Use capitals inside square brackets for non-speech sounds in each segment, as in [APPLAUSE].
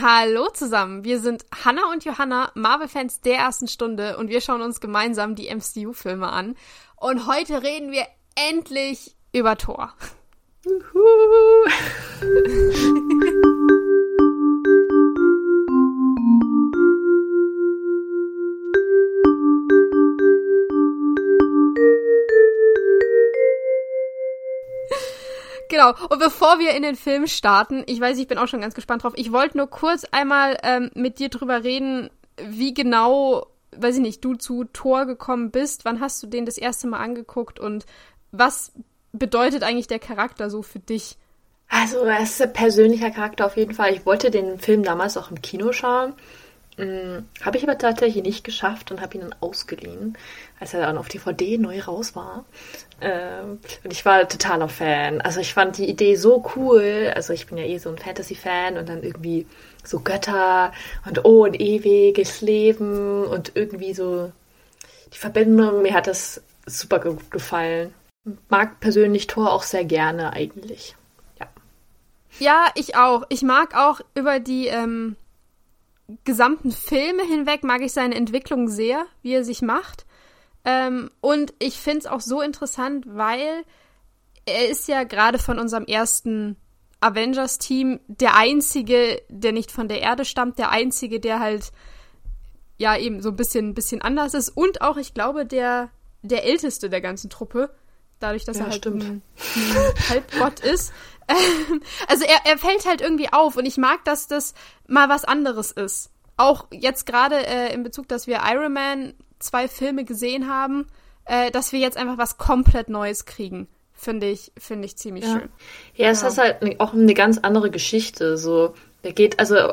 Hallo zusammen, wir sind Hannah und Johanna, Marvel-Fans der ersten Stunde und wir schauen uns gemeinsam die MCU-Filme an. Und heute reden wir endlich über Thor. [LAUGHS] Genau. Und bevor wir in den Film starten, ich weiß, ich bin auch schon ganz gespannt drauf. Ich wollte nur kurz einmal ähm, mit dir drüber reden, wie genau, weiß ich nicht, du zu Thor gekommen bist. Wann hast du den das erste Mal angeguckt und was bedeutet eigentlich der Charakter so für dich? Also, er ist ein persönlicher Charakter auf jeden Fall. Ich wollte den Film damals auch im Kino schauen. Hm, habe ich aber tatsächlich nicht geschafft und habe ihn dann ausgeliehen, als er dann auf DVD neu raus war. Ähm, und ich war totaler Fan. Also ich fand die Idee so cool. Also ich bin ja eh so ein Fantasy-Fan und dann irgendwie so Götter und oh, ein ewiges Leben und irgendwie so die Verbindung. Mir hat das super gut gefallen. Mag persönlich Thor auch sehr gerne eigentlich. Ja. Ja, ich auch. Ich mag auch über die ähm, gesamten Filme hinweg mag ich seine Entwicklung sehr, wie er sich macht. Ähm, und ich finde es auch so interessant, weil er ist ja gerade von unserem ersten Avengers-Team der einzige, der nicht von der Erde stammt, der einzige, der halt ja eben so ein bisschen, bisschen anders ist und auch, ich glaube, der, der älteste der ganzen Truppe. Dadurch, dass ja, er halt ein, ein Halbgott ist. [LAUGHS] also er, er fällt halt irgendwie auf und ich mag, dass das mal was anderes ist. Auch jetzt gerade äh, in Bezug, dass wir Iron Man zwei Filme gesehen haben, äh, dass wir jetzt einfach was komplett Neues kriegen. Finde ich, finde ich ziemlich ja. schön. Ja, es ja. ist halt auch eine ganz andere Geschichte. So, der geht, also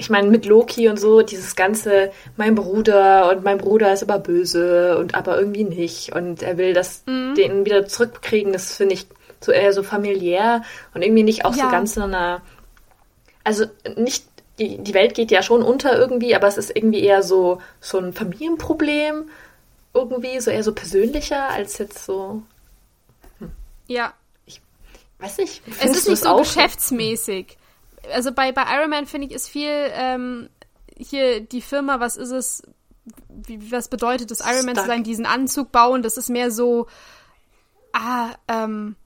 ich meine, mit Loki und so, dieses ganze, mein Bruder und mein Bruder ist aber böse und aber irgendwie nicht. Und er will das mhm. den wieder zurückkriegen, das finde ich so eher so familiär und irgendwie nicht auch ja. so ganz in einer. Also nicht, die, die Welt geht ja schon unter irgendwie, aber es ist irgendwie eher so, so ein Familienproblem. Irgendwie, so eher so persönlicher als jetzt so. Hm. Ja. Ich weiß nicht. Es ist nicht so geschäftsmäßig. Also bei, bei Iron Man finde ich, ist viel ähm, hier die Firma, was ist es, wie, was bedeutet es, Iron Man zu sein, diesen Anzug bauen, das ist mehr so, ah, ähm,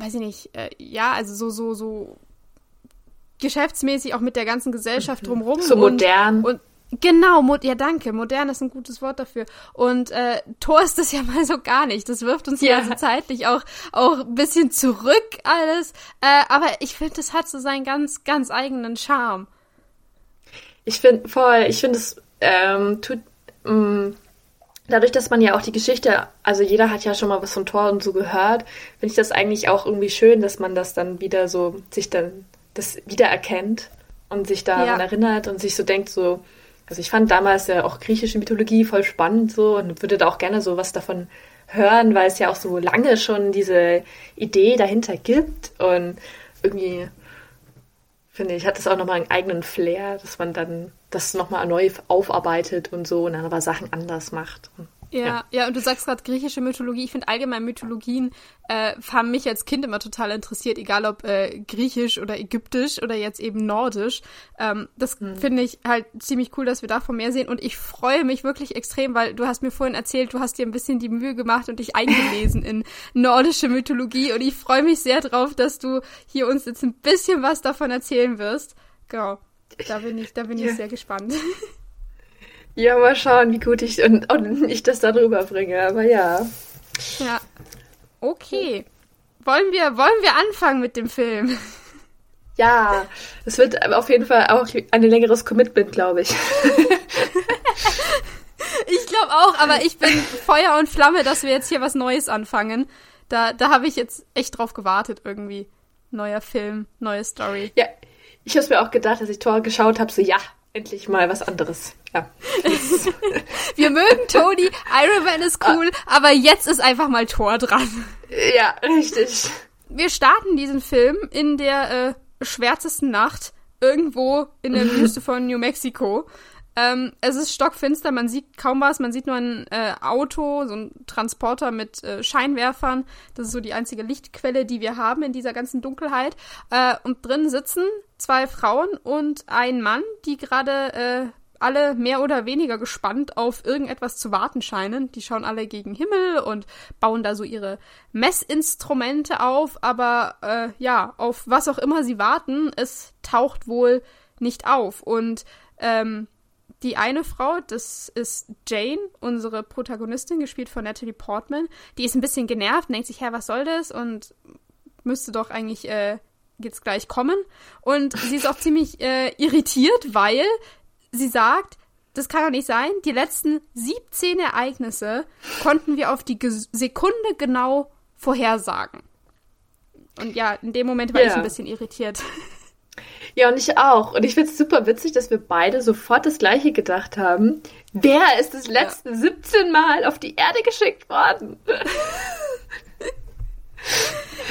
weiß ich nicht, äh, ja, also so, so, so geschäftsmäßig auch mit der ganzen Gesellschaft mhm. drumherum. So modern. Und, Genau, mo ja danke, modern ist ein gutes Wort dafür. Und äh, Tor ist das ja [LAUGHS] mal so gar nicht. Das wirft uns ja also zeitlich auch auch ein bisschen zurück alles. Äh, aber ich finde, das hat so seinen ganz ganz eigenen Charme. Ich finde voll, ich finde es ähm, tut mh, mm, dadurch, dass man ja auch die Geschichte, also jeder hat ja schon mal was von Thor und so gehört, finde ich das eigentlich auch irgendwie schön, dass man das dann wieder so, sich dann das wiedererkennt und sich daran ja. erinnert und sich so denkt, so, also ich fand damals ja auch griechische Mythologie voll spannend so und würde da auch gerne so was davon hören, weil es ja auch so lange schon diese Idee dahinter gibt und irgendwie finde ich, hat es auch nochmal einen eigenen Flair, dass man dann das nochmal neu aufarbeitet und so und dann aber Sachen anders macht. Ja, ja, ja, und du sagst gerade griechische Mythologie. Ich finde allgemein Mythologien äh, haben mich als Kind immer total interessiert, egal ob äh, griechisch oder ägyptisch oder jetzt eben nordisch. Ähm, das mhm. finde ich halt ziemlich cool, dass wir davon mehr sehen. Und ich freue mich wirklich extrem, weil du hast mir vorhin erzählt, du hast dir ein bisschen die Mühe gemacht und dich eingelesen in [LAUGHS] nordische Mythologie. Und ich freue mich sehr drauf, dass du hier uns jetzt ein bisschen was davon erzählen wirst. Genau. Da bin ich, da bin ja. ich sehr gespannt. [LAUGHS] Ja, mal schauen, wie gut ich und, und ich das darüber bringe, aber ja. Ja. Okay. Wollen wir, wollen wir anfangen mit dem Film? Ja, es wird auf jeden Fall auch ein längeres Commitment, glaube ich. [LAUGHS] ich glaube auch, aber ich bin Feuer und Flamme, dass wir jetzt hier was Neues anfangen. Da, da habe ich jetzt echt drauf gewartet irgendwie. Neuer Film, neue Story. Ja, ich habe mir auch gedacht, als ich Tor geschaut habe, so ja, endlich mal was anderes. Ja. [LAUGHS] Wir mögen Tony, Iron Man ist cool, ah. aber jetzt ist einfach mal Thor dran. Ja, richtig. Wir starten diesen Film in der äh, schwärzesten Nacht irgendwo in der Wüste von New Mexico. Ähm, es ist stockfinster, man sieht kaum was, man sieht nur ein äh, Auto, so ein Transporter mit äh, Scheinwerfern. Das ist so die einzige Lichtquelle, die wir haben in dieser ganzen Dunkelheit. Äh, und drin sitzen zwei Frauen und ein Mann, die gerade äh, alle mehr oder weniger gespannt auf irgendetwas zu warten scheinen. Die schauen alle gegen Himmel und bauen da so ihre Messinstrumente auf, aber äh, ja, auf was auch immer sie warten, es taucht wohl nicht auf. Und ähm, die eine Frau, das ist Jane, unsere Protagonistin, gespielt von Natalie Portman, die ist ein bisschen genervt und denkt sich, hä, was soll das? Und müsste doch eigentlich äh, jetzt gleich kommen. Und sie ist auch [LAUGHS] ziemlich äh, irritiert, weil sie sagt, das kann doch nicht sein. Die letzten 17 Ereignisse konnten wir auf die Ge Sekunde genau vorhersagen. Und ja, in dem Moment war yeah. ich ein bisschen irritiert. [LAUGHS] Ja, und ich auch. Und ich finde es super witzig, dass wir beide sofort das Gleiche gedacht haben. Wer ist das letzte ja. 17 Mal auf die Erde geschickt worden?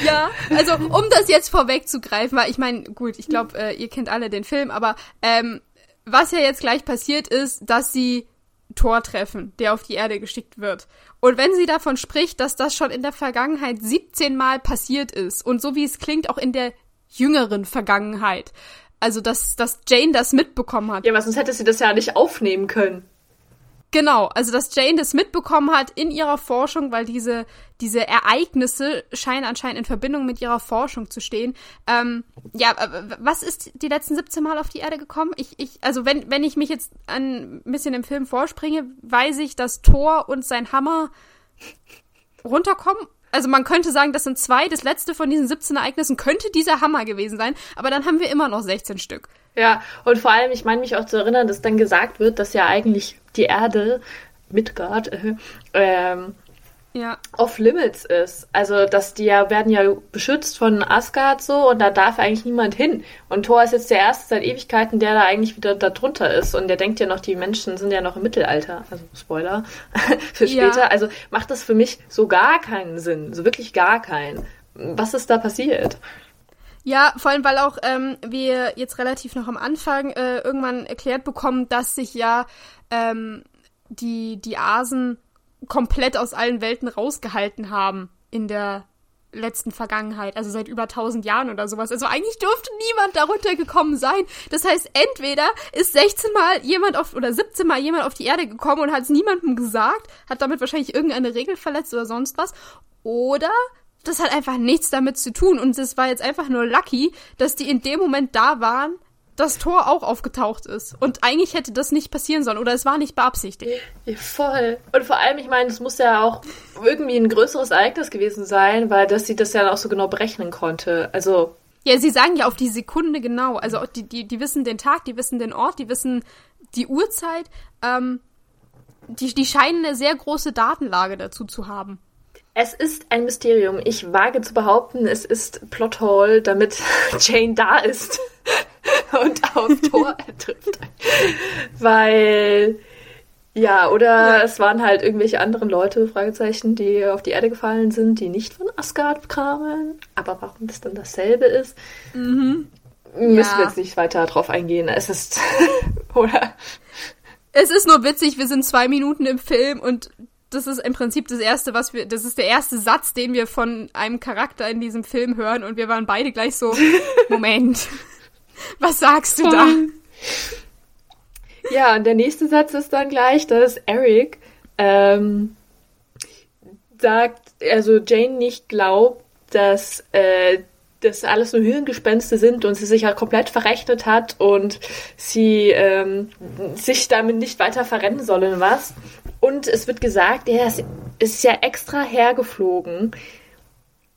ja, also um das jetzt vorwegzugreifen, weil ich meine, gut, ich glaube, äh, ihr kennt alle den Film, aber ähm, was ja jetzt gleich passiert ist, dass sie Thor treffen, der auf die Erde geschickt wird. Und wenn sie davon spricht, dass das schon in der Vergangenheit 17 Mal passiert ist und so wie es klingt, auch in der jüngeren Vergangenheit. Also, dass, dass Jane das mitbekommen hat. Ja, aber sonst hätte sie das ja nicht aufnehmen können. Genau, also dass Jane das mitbekommen hat in ihrer Forschung, weil diese, diese Ereignisse scheinen anscheinend in Verbindung mit ihrer Forschung zu stehen. Ähm, ja, was ist die letzten 17 Mal auf die Erde gekommen? Ich, ich, also wenn, wenn ich mich jetzt ein bisschen im Film vorspringe, weiß ich, dass Thor und sein Hammer runterkommen also man könnte sagen, das sind zwei. Das letzte von diesen 17 Ereignissen könnte dieser Hammer gewesen sein, aber dann haben wir immer noch 16 Stück. Ja, und vor allem, ich meine mich auch zu erinnern, dass dann gesagt wird, dass ja eigentlich die Erde, Midgard, äh, ähm, ja. off-limits ist. Also, dass die ja werden ja beschützt von Asgard so und da darf eigentlich niemand hin. Und Thor ist jetzt der Erste seit Ewigkeiten, der da eigentlich wieder da drunter ist. Und der denkt ja noch, die Menschen sind ja noch im Mittelalter. Also, Spoiler [LAUGHS] für später. Ja. Also, macht das für mich so gar keinen Sinn. So wirklich gar keinen. Was ist da passiert? Ja, vor allem, weil auch ähm, wir jetzt relativ noch am Anfang äh, irgendwann erklärt bekommen, dass sich ja ähm, die, die Asen komplett aus allen Welten rausgehalten haben in der letzten Vergangenheit, also seit über 1000 Jahren oder sowas. Also eigentlich dürfte niemand darunter gekommen sein. Das heißt, entweder ist 16 Mal jemand auf oder 17 Mal jemand auf die Erde gekommen und hat es niemandem gesagt, hat damit wahrscheinlich irgendeine Regel verletzt oder sonst was, oder das hat einfach nichts damit zu tun und es war jetzt einfach nur lucky, dass die in dem Moment da waren, das Tor auch aufgetaucht ist. Und eigentlich hätte das nicht passieren sollen oder es war nicht beabsichtigt. Ja, voll. Und vor allem, ich meine, es muss ja auch irgendwie ein größeres Ereignis gewesen sein, weil dass sie das ja auch so genau berechnen konnte. Also. Ja, sie sagen ja auf die Sekunde genau. Also die, die, die wissen den Tag, die wissen den Ort, die wissen die Uhrzeit. Ähm, die, die scheinen eine sehr große Datenlage dazu zu haben. Es ist ein Mysterium. Ich wage zu behaupten, es ist Plothole, damit [LAUGHS] Jane da ist [LAUGHS] und auf Tor [LAUGHS] trifft. Weil, ja, oder ja. es waren halt irgendwelche anderen Leute, Fragezeichen, die auf die Erde gefallen sind, die nicht von Asgard kamen. Aber warum das dann dasselbe ist, mhm. müssen ja. wir jetzt nicht weiter drauf eingehen. Es ist, oder? Es ist nur witzig, wir sind zwei Minuten im Film und das ist im Prinzip das erste, was wir, das ist der erste Satz, den wir von einem Charakter in diesem Film hören und wir waren beide gleich so, [LAUGHS] Moment, was sagst du da? Ja, und der nächste Satz ist dann gleich, dass Eric ähm, sagt, also Jane nicht glaubt, dass äh, das alles nur Hirngespenste sind und sie sich ja komplett verrechnet hat und sie ähm, sich damit nicht weiter verrennen sollen, was. Und es wird gesagt, er ist, ja extra hergeflogen,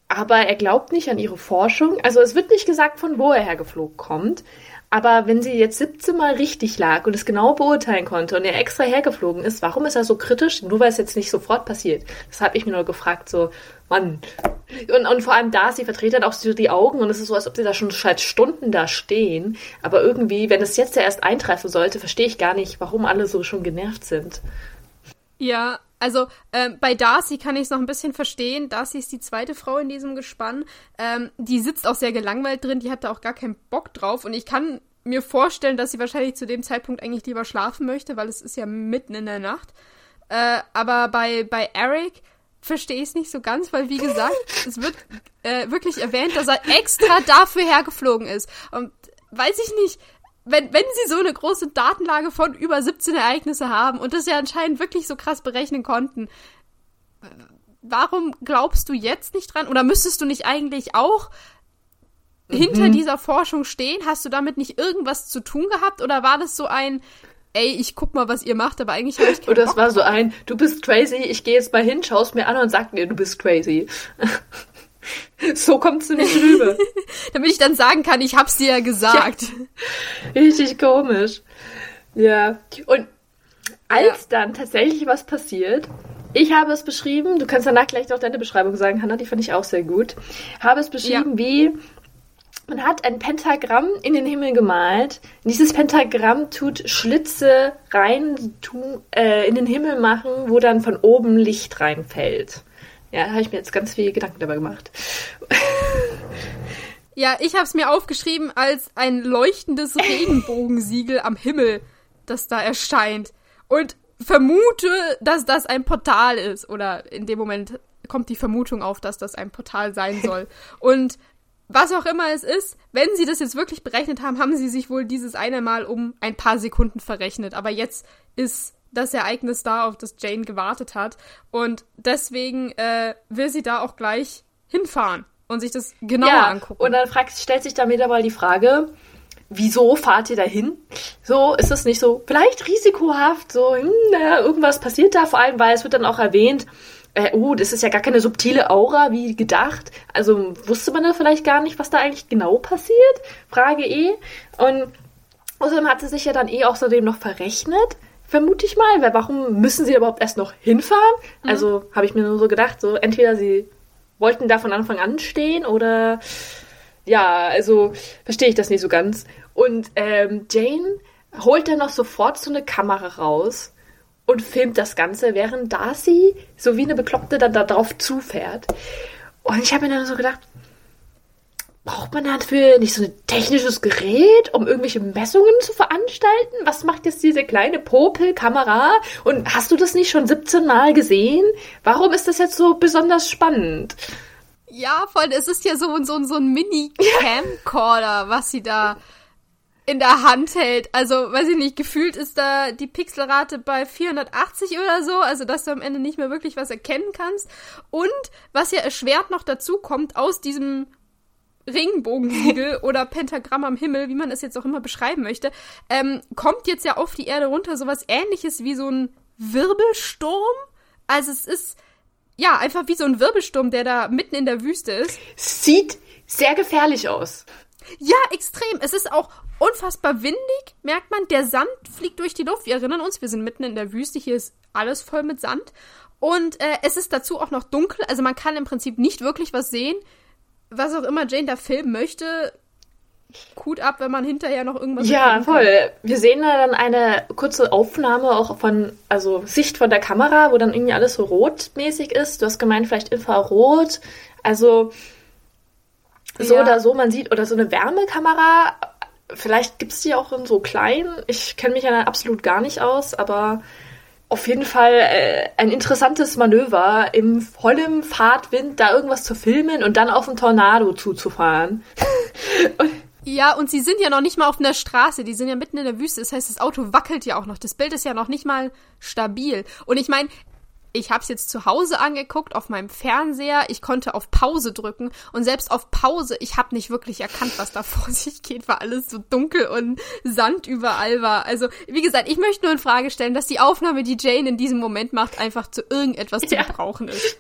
aber er glaubt nicht an ihre Forschung. Also es wird nicht gesagt, von wo er hergeflogen kommt. Aber wenn sie jetzt 17 Mal richtig lag und es genau beurteilen konnte und er extra hergeflogen ist, warum ist er so kritisch? Nur weil es jetzt nicht sofort passiert. Das habe ich mir nur gefragt, so, Mann. Und, und vor allem da, sie verdreht dann auch so die Augen und es ist so, als ob sie da schon seit Stunden da stehen. Aber irgendwie, wenn es jetzt ja erst eintreffen sollte, verstehe ich gar nicht, warum alle so schon genervt sind. Ja, also äh, bei Darcy kann ich es noch ein bisschen verstehen. Darcy ist die zweite Frau in diesem Gespann. Ähm, die sitzt auch sehr gelangweilt drin, die hat da auch gar keinen Bock drauf. Und ich kann mir vorstellen, dass sie wahrscheinlich zu dem Zeitpunkt eigentlich lieber schlafen möchte, weil es ist ja mitten in der Nacht. Äh, aber bei, bei Eric verstehe ich es nicht so ganz, weil wie gesagt, [LAUGHS] es wird äh, wirklich erwähnt, dass er extra dafür hergeflogen ist. Und weiß ich nicht, wenn, wenn sie so eine große Datenlage von über 17 Ereignisse haben und das ja anscheinend wirklich so krass berechnen konnten, warum glaubst du jetzt nicht dran? Oder müsstest du nicht eigentlich auch mhm. hinter dieser Forschung stehen? Hast du damit nicht irgendwas zu tun gehabt? Oder war das so ein, ey, ich guck mal, was ihr macht, aber eigentlich habe ich keinen Oder das war so ein, du bist crazy, ich gehe jetzt mal hin, schaust mir an und sag mir, du bist crazy. [LAUGHS] so kommst du nicht rüber. [LAUGHS] Damit ich dann sagen kann, ich hab's dir ja gesagt. Ja, richtig komisch. Ja. Und als ja. dann tatsächlich was passiert, ich habe es beschrieben, du kannst danach gleich noch deine Beschreibung sagen, Hannah, die fand ich auch sehr gut. Habe es beschrieben ja. wie man hat ein Pentagramm in den Himmel gemalt. Dieses Pentagramm tut Schlitze rein tu, äh, in den Himmel machen, wo dann von oben Licht reinfällt. Ja, da habe ich mir jetzt ganz viel Gedanken dabei gemacht. [LAUGHS] Ja, ich habe es mir aufgeschrieben als ein leuchtendes Regenbogensiegel am Himmel, das da erscheint. Und vermute, dass das ein Portal ist. Oder in dem Moment kommt die Vermutung auf, dass das ein Portal sein [LAUGHS] soll. Und was auch immer es ist, wenn sie das jetzt wirklich berechnet haben, haben sie sich wohl dieses eine Mal um ein paar Sekunden verrechnet. Aber jetzt ist das Ereignis da, auf das Jane gewartet hat. Und deswegen äh, will sie da auch gleich hinfahren und sich das genauer ja, angucken. Und dann fragt, stellt sich dann wieder mal die Frage, wieso fahrt ihr dahin? So, ist es nicht so, vielleicht risikohaft, so, hm, naja, irgendwas passiert da, vor allem, weil es wird dann auch erwähnt, äh, oh, das ist ja gar keine subtile Aura wie gedacht. Also wusste man da vielleicht gar nicht, was da eigentlich genau passiert? Frage eh. Und außerdem hat sie sich ja dann eh außerdem noch verrechnet, vermute ich mal, weil warum müssen sie überhaupt erst noch hinfahren? Mhm. Also habe ich mir nur so gedacht, so entweder sie wollten da von Anfang an stehen oder ja, also verstehe ich das nicht so ganz. Und ähm, Jane holt dann noch sofort so eine Kamera raus und filmt das Ganze, während Darcy so wie eine Bekloppte dann da drauf zufährt. Und ich habe mir dann so gedacht, braucht man dafür nicht so ein technisches Gerät, um irgendwelche Messungen zu veranstalten? Was macht jetzt diese kleine Popel-Kamera? Und hast du das nicht schon 17 Mal gesehen? Warum ist das jetzt so besonders spannend? Ja, voll, es ist ja so, so, so ein Mini-Camcorder, [LAUGHS] was sie da in der Hand hält. Also, weiß ich nicht, gefühlt ist da die Pixelrate bei 480 oder so, also dass du am Ende nicht mehr wirklich was erkennen kannst. Und was ja erschwert noch dazu kommt, aus diesem Regenbogensiegel [LAUGHS] oder Pentagramm am Himmel, wie man es jetzt auch immer beschreiben möchte, ähm, kommt jetzt ja auf die Erde runter sowas ähnliches wie so ein Wirbelsturm. Also es ist ja, einfach wie so ein Wirbelsturm, der da mitten in der Wüste ist. Sieht sehr gefährlich aus. Ja, extrem. Es ist auch unfassbar windig, merkt man. Der Sand fliegt durch die Luft. Wir erinnern uns, wir sind mitten in der Wüste. Hier ist alles voll mit Sand. Und äh, es ist dazu auch noch dunkel. Also man kann im Prinzip nicht wirklich was sehen. Was auch immer Jane da filmen möchte, Hut ab, wenn man hinterher noch irgendwas. Ja, voll. Wir sehen da dann eine kurze Aufnahme auch von, also Sicht von der Kamera, wo dann irgendwie alles so rotmäßig ist. Du hast gemeint, vielleicht Infrarot. Also so ja. oder so, man sieht, oder so eine Wärmekamera. Vielleicht gibt es die auch in so klein. Ich kenne mich ja absolut gar nicht aus, aber auf jeden Fall äh, ein interessantes Manöver, im vollen Fahrtwind da irgendwas zu filmen und dann auf einen Tornado zuzufahren. [LAUGHS] Ja, und sie sind ja noch nicht mal auf einer Straße, die sind ja mitten in der Wüste. Das heißt, das Auto wackelt ja auch noch. Das Bild ist ja noch nicht mal stabil. Und ich meine, ich habe es jetzt zu Hause angeguckt auf meinem Fernseher. Ich konnte auf Pause drücken und selbst auf Pause, ich habe nicht wirklich erkannt, was da [LAUGHS] vor sich geht, weil alles so dunkel und Sand überall war. Also wie gesagt, ich möchte nur in Frage stellen, dass die Aufnahme, die Jane in diesem Moment macht, einfach zu irgendetwas zu ja. gebrauchen ist.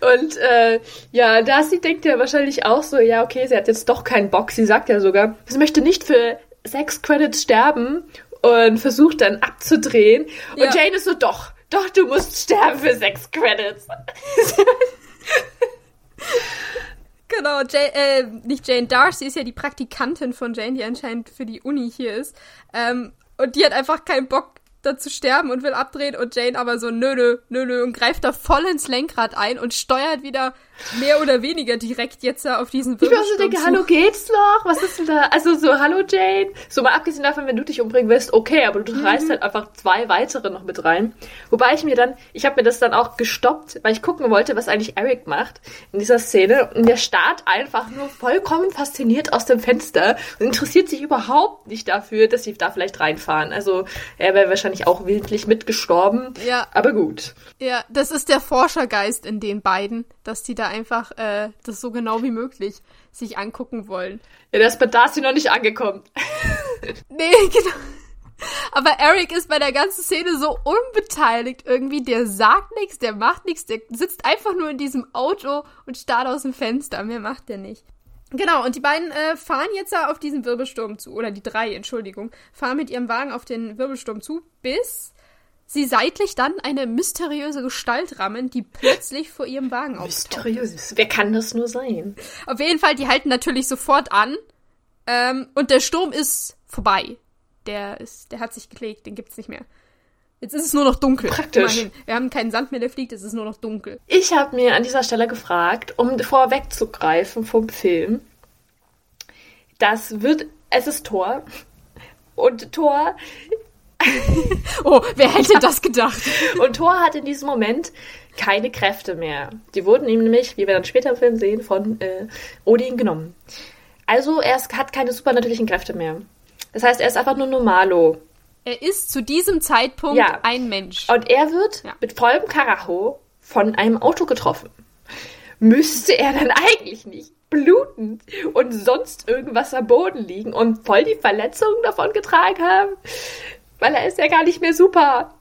Und äh, ja, Darcy denkt ja wahrscheinlich auch so, ja okay, sie hat jetzt doch keinen Bock. Sie sagt ja sogar, sie möchte nicht für sechs Credits sterben und versucht dann abzudrehen. Und ja. Jane ist so, doch, doch, du musst sterben für sechs Credits. [LAUGHS] genau, Jane, äh, nicht Jane, Darcy ist ja die Praktikantin von Jane, die anscheinend für die Uni hier ist. Ähm, und die hat einfach keinen Bock, zu sterben und will abdrehen und Jane aber so nö, nö, nö, nö und greift da voll ins Lenkrad ein und steuert wieder mehr oder weniger direkt jetzt auf diesen Wirbelsturm Ich war so denke, hallo, geht's noch? Was ist denn da? Also so, hallo Jane. So mal abgesehen davon, wenn du dich umbringen willst, okay, aber du mhm. reißt halt einfach zwei weitere noch mit rein. Wobei ich mir dann, ich habe mir das dann auch gestoppt, weil ich gucken wollte, was eigentlich Eric macht in dieser Szene. Und der starrt einfach nur vollkommen fasziniert aus dem Fenster und interessiert sich überhaupt nicht dafür, dass sie da vielleicht reinfahren. Also er wäre wahrscheinlich auch wildlich mitgestorben. Ja. Aber gut. Ja, das ist der Forschergeist in den beiden, dass die da einfach äh, das so genau wie möglich sich angucken wollen. Ja, der ist bei Darcy noch nicht angekommen. [LAUGHS] nee, genau. Aber Eric ist bei der ganzen Szene so unbeteiligt irgendwie. Der sagt nichts, der macht nichts, der sitzt einfach nur in diesem Auto und starrt aus dem Fenster. Mehr macht der nicht. Genau, und die beiden äh, fahren jetzt auf diesen Wirbelsturm zu, oder die drei, Entschuldigung, fahren mit ihrem Wagen auf den Wirbelsturm zu, bis sie seitlich dann eine mysteriöse Gestalt rammen, die plötzlich vor ihrem Wagen auftaucht. Mysteriös? Wer kann das nur sein? Auf jeden Fall, die halten natürlich sofort an. Ähm, und der Sturm ist vorbei. Der ist, der hat sich gelegt, den gibt's nicht mehr. Jetzt ist es nur noch dunkel. Praktisch. Immerhin. Wir haben keinen Sand mehr, der fliegt, es ist nur noch dunkel. Ich habe mir an dieser Stelle gefragt, um vorwegzugreifen vom Film, das wird, es ist Thor. Und Thor [LAUGHS] oh, wer hätte das gedacht? Und Thor hat in diesem Moment keine Kräfte mehr. Die wurden ihm nämlich, wie wir dann später im Film sehen, von äh, Odin genommen. Also er hat keine supernatürlichen Kräfte mehr. Das heißt, er ist einfach nur Normalo. Er ist zu diesem Zeitpunkt ja. ein Mensch. Und er wird ja. mit vollem Karacho von einem Auto getroffen. Müsste er dann eigentlich nicht blutend und sonst irgendwas am Boden liegen und voll die Verletzungen davon getragen haben? Weil er ist ja gar nicht mehr super.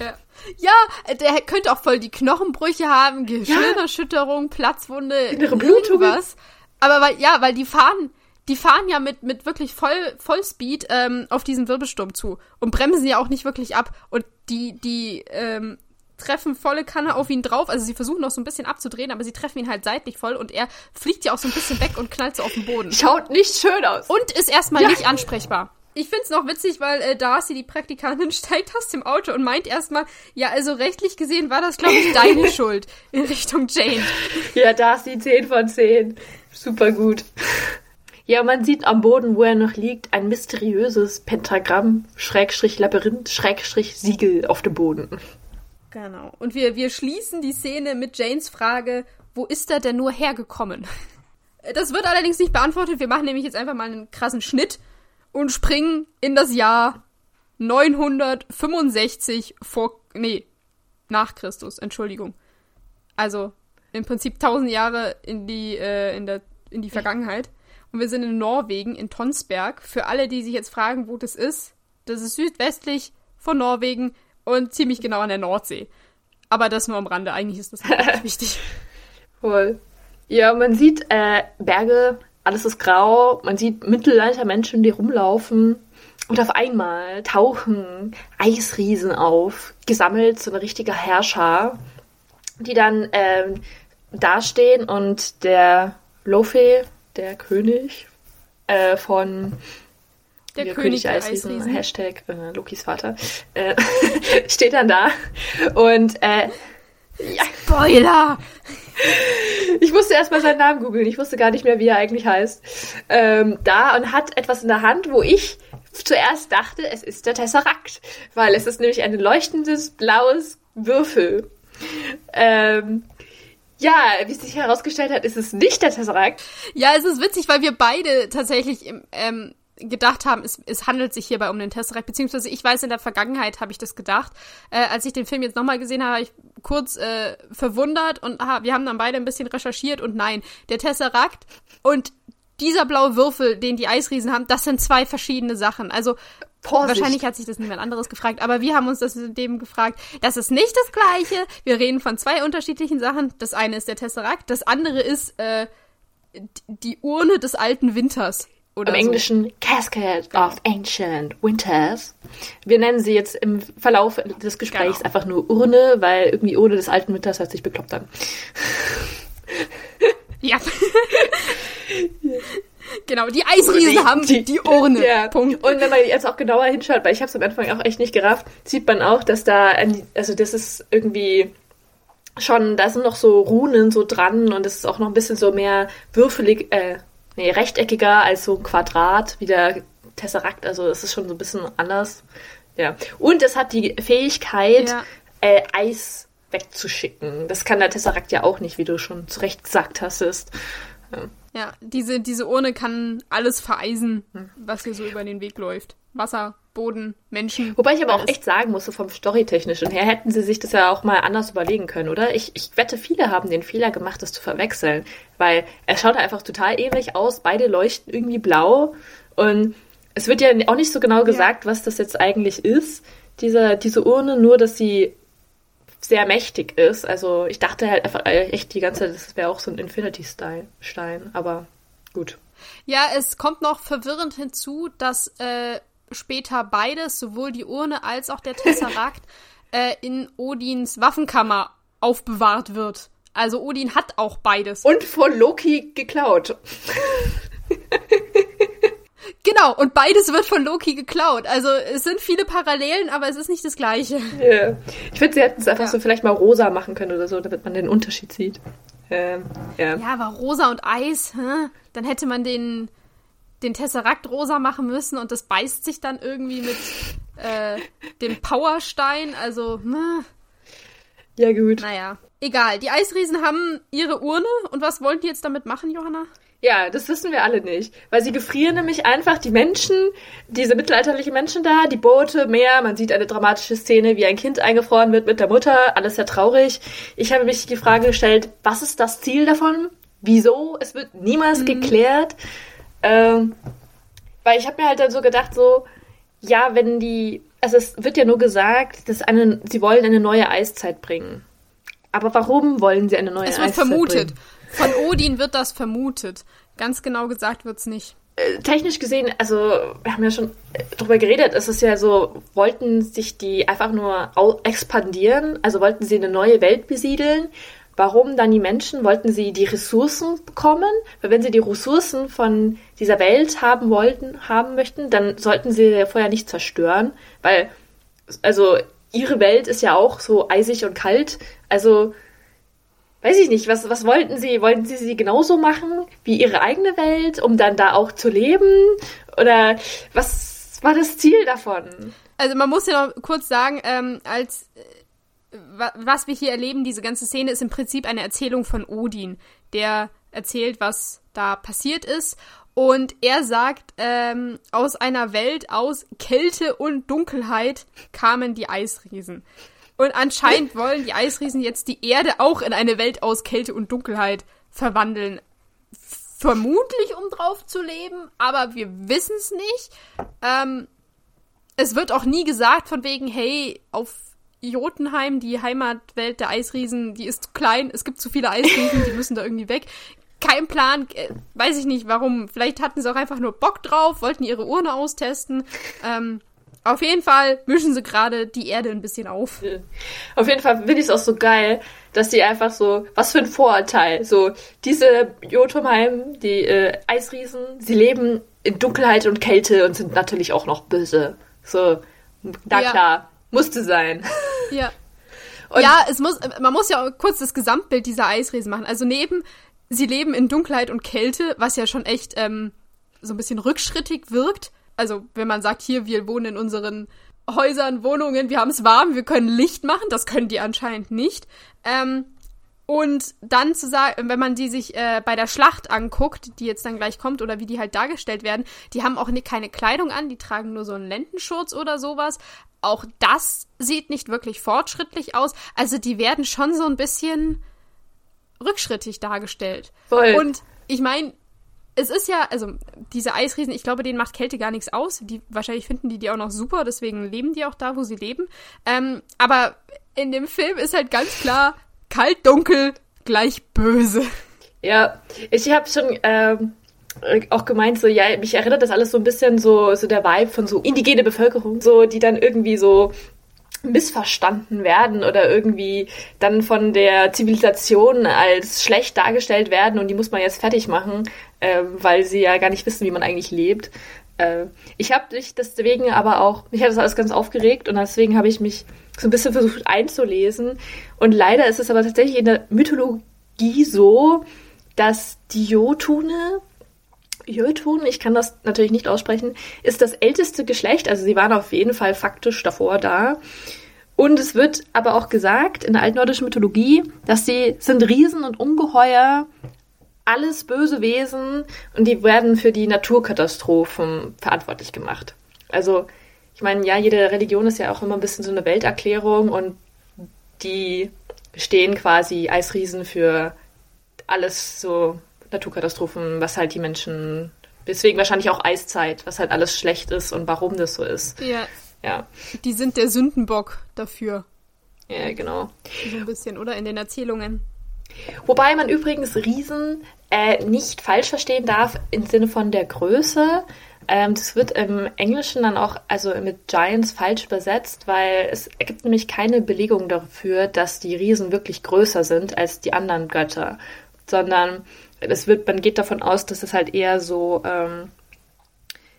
Ja. Ja, der könnte auch voll die Knochenbrüche haben, Gehirnerschütterung, ja. Platzwunde, innere Blutung. Was. Aber weil, ja, weil die fahren, die fahren ja mit, mit wirklich voll, Vollspeed ähm, auf diesen Wirbelsturm zu und bremsen ja auch nicht wirklich ab. Und die, die ähm, treffen volle Kanne auf ihn drauf. Also sie versuchen noch so ein bisschen abzudrehen, aber sie treffen ihn halt seitlich voll und er fliegt ja auch so ein bisschen weg und knallt so auf den Boden. Schaut nicht schön aus. Und ist erstmal ja. nicht ansprechbar ich find's noch witzig, weil äh, Darcy, die Praktikantin, [LAUGHS] steigt aus dem Auto und meint erstmal, ja, also rechtlich gesehen war das, glaube ich, deine [LAUGHS] Schuld in Richtung Jane. Ja, Darcy, 10 von 10. Super gut. Ja, man sieht am Boden, wo er noch liegt, ein mysteriöses Pentagramm, Schrägstrich Labyrinth, Schrägstrich Siegel auf dem Boden. Genau. Und wir, wir schließen die Szene mit Janes Frage, wo ist er denn nur hergekommen? Das wird allerdings nicht beantwortet. Wir machen nämlich jetzt einfach mal einen krassen Schnitt und springen in das Jahr 965 vor, nee, nach Christus, Entschuldigung. Also im Prinzip 1000 Jahre in die, äh, in der, in die Vergangenheit. Und wir sind in Norwegen, in Tonsberg. Für alle, die sich jetzt fragen, wo das ist, das ist südwestlich von Norwegen und ziemlich genau an der Nordsee. Aber das nur am Rande, eigentlich ist das [LAUGHS] nicht wichtig. Voll. Ja, man sieht äh, Berge alles ist grau, man sieht Mittelaltermenschen, die rumlaufen. Und auf einmal tauchen Eisriesen auf, gesammelt, so eine richtige Herrscher, die dann ähm, dastehen und der Lofe, der König äh, von der, der König, König Eisriesen, Eisriesen, Hashtag äh, Lokis Vater, äh, [LAUGHS] steht dann da und äh, ja. Spoiler! Ich musste erstmal seinen Namen googeln. Ich wusste gar nicht mehr, wie er eigentlich heißt. Ähm, da und hat etwas in der Hand, wo ich zuerst dachte, es ist der Tesserakt. Weil es ist nämlich ein leuchtendes blaues Würfel. Ähm, ja, wie sich herausgestellt hat, ist es nicht der Tesserakt. Ja, es ist witzig, weil wir beide tatsächlich ähm, gedacht haben, es, es handelt sich hierbei um den Tesseract, beziehungsweise ich weiß, in der Vergangenheit habe ich das gedacht. Äh, als ich den Film jetzt nochmal gesehen habe, habe ich kurz äh, verwundert und aha, wir haben dann beide ein bisschen recherchiert und nein, der Tesseract und dieser blaue Würfel, den die Eisriesen haben, das sind zwei verschiedene Sachen. Also Vorsicht. wahrscheinlich hat sich das niemand anderes gefragt, aber wir haben uns das in dem gefragt. Das ist nicht das Gleiche. Wir reden von zwei unterschiedlichen Sachen. Das eine ist der Tesseract, das andere ist äh, die Urne des alten Winters. Oder Im so. Englischen Cascade of Ancient Winters. Wir nennen sie jetzt im Verlauf des Gesprächs genau. einfach nur Urne, weil irgendwie Urne des alten Winters hört sich bekloppt an. [LAUGHS] ja. Genau, die Eisriesen haben die, die Urne. Ja. Punkt. Und wenn man jetzt auch genauer hinschaut, weil ich habe es am Anfang auch echt nicht gerafft, sieht man auch, dass da, also das ist irgendwie schon, da sind noch so Runen so dran und es ist auch noch ein bisschen so mehr würfelig, äh, nee, rechteckiger als so ein Quadrat wie der Tesseract. Also es ist schon so ein bisschen anders. Ja. Und es hat die Fähigkeit, ja. äh, Eis wegzuschicken. Das kann der Tesseract ja auch nicht, wie du schon zu Recht gesagt hast. Ist. Ja. ja, diese, diese Urne kann alles vereisen, hm. was hier so über den Weg läuft. Wasser, Boden, Menschen. Wobei ich aber auch echt sagen musste, vom Storytechnischen her hätten sie sich das ja auch mal anders überlegen können, oder? Ich, ich wette, viele haben den Fehler gemacht, das zu verwechseln. Weil er schaut einfach total ähnlich aus, beide leuchten irgendwie blau und es wird ja auch nicht so genau gesagt, ja. was das jetzt eigentlich ist, diese, diese Urne, nur dass sie sehr mächtig ist. Also ich dachte halt einfach äh, echt die ganze Zeit, das wäre auch so ein Infinity-Stein, aber gut. Ja, es kommt noch verwirrend hinzu, dass äh, später beides, sowohl die Urne als auch der Tesseract, [LAUGHS] äh, in Odins Waffenkammer aufbewahrt wird. Also Odin hat auch beides. Und von Loki geklaut. [LAUGHS] Genau, und beides wird von Loki geklaut. Also es sind viele Parallelen, aber es ist nicht das Gleiche. Yeah. Ich finde, sie hätten es einfach ja. so vielleicht mal rosa machen können oder so, damit man den Unterschied sieht. Ähm, ja. ja, aber rosa und Eis, hä? dann hätte man den, den Tesseract rosa machen müssen und das beißt sich dann irgendwie mit äh, dem Powerstein. Also, mh. ja gut. Naja, egal. Die Eisriesen haben ihre Urne und was wollen die jetzt damit machen, Johanna? Ja, das wissen wir alle nicht. Weil sie gefrieren nämlich einfach die Menschen, diese mittelalterlichen Menschen da, die Boote, Meer. Man sieht eine dramatische Szene, wie ein Kind eingefroren wird mit der Mutter. Alles sehr traurig. Ich habe mich die Frage gestellt, was ist das Ziel davon? Wieso? Es wird niemals mhm. geklärt. Ähm, weil ich habe mir halt dann so gedacht, so, ja, wenn die, also es wird ja nur gesagt, dass eine, sie wollen eine neue Eiszeit bringen. Aber warum wollen sie eine neue Eiszeit bringen? Es wird vermutet. Bringen? Von Odin wird das vermutet. Ganz genau gesagt wird's nicht. Äh, technisch gesehen, also wir haben ja schon drüber geredet, es ist ja so, wollten sich die einfach nur expandieren, also wollten sie eine neue Welt besiedeln. Warum dann die Menschen? Wollten sie die Ressourcen bekommen? Weil wenn sie die Ressourcen von dieser Welt haben wollten, haben möchten, dann sollten sie ja vorher nicht zerstören, weil also ihre Welt ist ja auch so eisig und kalt. Also weiß ich nicht, was, was wollten sie? Wollten sie sie genauso machen wie ihre eigene Welt, um dann da auch zu leben? Oder was war das Ziel davon? Also man muss ja noch kurz sagen, ähm, als äh, was wir hier erleben, diese ganze Szene ist im Prinzip eine Erzählung von Odin, der erzählt, was da passiert ist. Und er sagt, ähm, aus einer Welt aus Kälte und Dunkelheit kamen die Eisriesen. Und anscheinend [LAUGHS] wollen die Eisriesen jetzt die Erde auch in eine Welt aus Kälte und Dunkelheit verwandeln. Vermutlich, um drauf zu leben, aber wir wissen es nicht. Ähm, es wird auch nie gesagt von wegen, hey, auf Jotunheim, die Heimatwelt der Eisriesen, die ist zu klein, es gibt zu viele Eisriesen, die müssen da irgendwie weg. Kein Plan, äh, weiß ich nicht warum. Vielleicht hatten sie auch einfach nur Bock drauf, wollten ihre Urne austesten. Ähm, auf jeden Fall mischen sie gerade die Erde ein bisschen auf. Auf jeden Fall finde ich es auch so geil, dass sie einfach so, was für ein Vorurteil. So, diese Jotunheim, die äh, Eisriesen, sie leben in Dunkelheit und Kälte und sind natürlich auch noch böse. So, na ja. klar, musste sein. [LAUGHS] Ja. Und ja, es muss, man muss ja auch kurz das Gesamtbild dieser Eisriesen machen. Also neben, sie leben in Dunkelheit und Kälte, was ja schon echt ähm, so ein bisschen rückschrittig wirkt, also wenn man sagt, hier, wir wohnen in unseren Häusern, Wohnungen, wir haben es warm, wir können Licht machen, das können die anscheinend nicht. Ähm, und dann zu sagen, wenn man die sich äh, bei der Schlacht anguckt, die jetzt dann gleich kommt, oder wie die halt dargestellt werden, die haben auch ne, keine Kleidung an, die tragen nur so einen Lendenschurz oder sowas. Auch das sieht nicht wirklich fortschrittlich aus. Also die werden schon so ein bisschen rückschrittig dargestellt. Voll. Und ich meine, es ist ja, also diese Eisriesen, ich glaube, denen macht Kälte gar nichts aus. Die, wahrscheinlich finden die die auch noch super, deswegen leben die auch da, wo sie leben. Ähm, aber in dem Film ist halt ganz klar, kalt, dunkel, gleich böse. Ja, ich habe schon ähm, auch gemeint, so, ja, mich erinnert das alles so ein bisschen so, so der Vibe von so indigene Bevölkerung, so, die dann irgendwie so missverstanden werden oder irgendwie dann von der Zivilisation als schlecht dargestellt werden und die muss man jetzt fertig machen, äh, weil sie ja gar nicht wissen, wie man eigentlich lebt. Äh, ich habe mich deswegen aber auch, mich hat das alles ganz aufgeregt und deswegen habe ich mich so ein bisschen versucht einzulesen. Und leider ist es aber tatsächlich in der Mythologie so, dass die Jotune Jotun, ich kann das natürlich nicht aussprechen, ist das älteste Geschlecht. Also sie waren auf jeden Fall faktisch davor da. Und es wird aber auch gesagt in der altnordischen Mythologie, dass sie sind Riesen und Ungeheuer, alles böse Wesen und die werden für die Naturkatastrophen verantwortlich gemacht. Also ich meine, ja, jede Religion ist ja auch immer ein bisschen so eine Welterklärung und die stehen quasi Eisriesen für alles so Naturkatastrophen, was halt die Menschen, deswegen wahrscheinlich auch Eiszeit, was halt alles schlecht ist und warum das so ist. Ja. Ja. Die sind der Sündenbock dafür. Ja, genau. So ein bisschen, oder? In den Erzählungen. Wobei man übrigens Riesen äh, nicht falsch verstehen darf im Sinne von der Größe. Ähm, das wird im Englischen dann auch also mit Giants falsch übersetzt, weil es gibt nämlich keine Belegung dafür, dass die Riesen wirklich größer sind als die anderen Götter, sondern es wird, man geht davon aus, dass es halt eher so, ähm,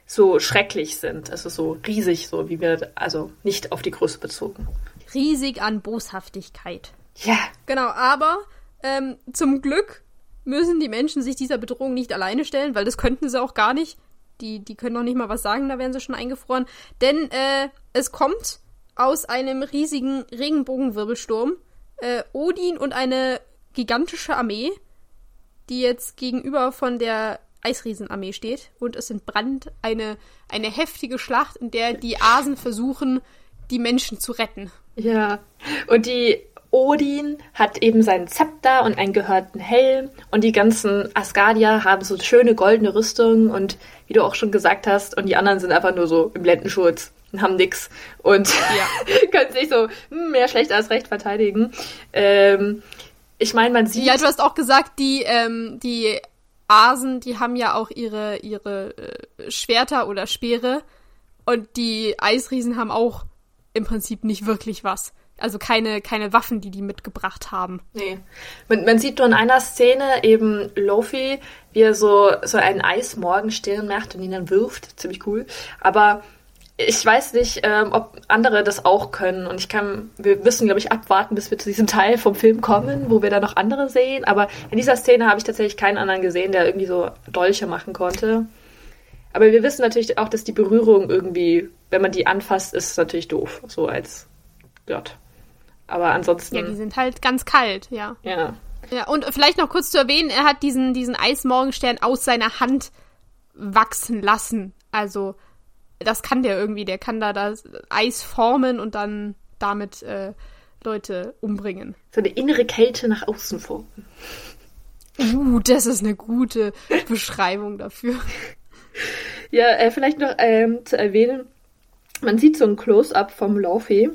so schrecklich sind. Also so riesig, so wie wir, also nicht auf die Größe bezogen. Riesig an Boshaftigkeit. Ja. Genau, aber ähm, zum Glück müssen die Menschen sich dieser Bedrohung nicht alleine stellen, weil das könnten sie auch gar nicht. Die, die können noch nicht mal was sagen, da werden sie schon eingefroren. Denn äh, es kommt aus einem riesigen Regenbogenwirbelsturm äh, Odin und eine gigantische Armee die jetzt gegenüber von der Eisriesenarmee steht. Und es entbrannt eine, eine heftige Schlacht, in der die Asen versuchen, die Menschen zu retten. Ja, und die Odin hat eben seinen Zepter und einen gehörten Helm und die ganzen Asgardier haben so schöne goldene Rüstungen und wie du auch schon gesagt hast, und die anderen sind einfach nur so im Blendenschutz und haben nix und ja. [LAUGHS] können sich so hm, mehr schlecht als recht verteidigen. Ähm, ich meine, man sieht. Ja, du hast auch gesagt, die, ähm, die Asen, die haben ja auch ihre, ihre äh, Schwerter oder Speere. Und die Eisriesen haben auch im Prinzip nicht wirklich was. Also keine, keine Waffen, die die mitgebracht haben. Nee. Man, man sieht nur in einer Szene eben Lofi, wie er so, so einen Eismorgenstern macht und ihn dann wirft. Ziemlich cool. Aber ich weiß nicht, ähm, ob andere das auch können. Und ich kann, wir müssen, glaube ich, abwarten, bis wir zu diesem Teil vom Film kommen, wo wir da noch andere sehen. Aber in dieser Szene habe ich tatsächlich keinen anderen gesehen, der irgendwie so Dolche machen konnte. Aber wir wissen natürlich auch, dass die Berührung irgendwie, wenn man die anfasst, ist natürlich doof. So als Gott. Aber ansonsten. Ja, die sind halt ganz kalt, ja. Ja. Ja, und vielleicht noch kurz zu erwähnen, er hat diesen, diesen Eismorgenstern aus seiner Hand wachsen lassen. Also das kann der irgendwie, der kann da das Eis formen und dann damit äh, Leute umbringen. So eine innere Kälte nach außen formen. Uh, das ist eine gute [LAUGHS] Beschreibung dafür. Ja, äh, vielleicht noch ähm, zu erwähnen, man sieht so ein Close-up vom Laufey.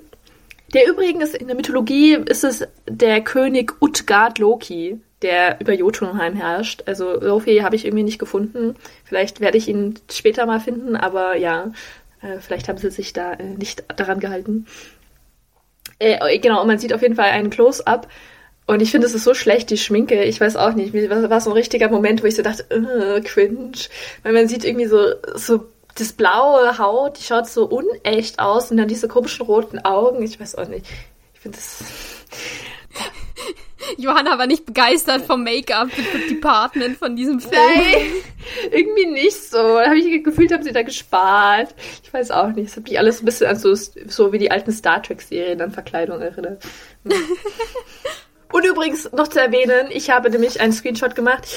Der übrigens in der Mythologie ist es der König Utgard Loki der über Jotunheim herrscht. Also Lofi habe ich irgendwie nicht gefunden. Vielleicht werde ich ihn später mal finden, aber ja, äh, vielleicht haben sie sich da äh, nicht daran gehalten. Äh, genau, und man sieht auf jeden Fall einen Close-up. Und ich finde, es ist so schlecht, die Schminke. Ich weiß auch nicht. Mir war so ein richtiger Moment, wo ich so dachte, äh, cringe. Weil man sieht irgendwie so, so das blaue Haut, die schaut so unecht aus und dann diese komischen roten Augen. Ich weiß auch nicht. Ich finde das [LAUGHS] Johanna war nicht begeistert vom Make-up-Department von diesem Film. Nein, [LAUGHS] irgendwie nicht so. Da habe ich gefühlt, haben sie da gespart. Ich weiß auch nicht. Es hat mich alles ein bisschen an so, so wie die alten Star Trek-Serien an Verkleidung erinnert. [LAUGHS] Und übrigens noch zu erwähnen, ich habe nämlich einen Screenshot gemacht.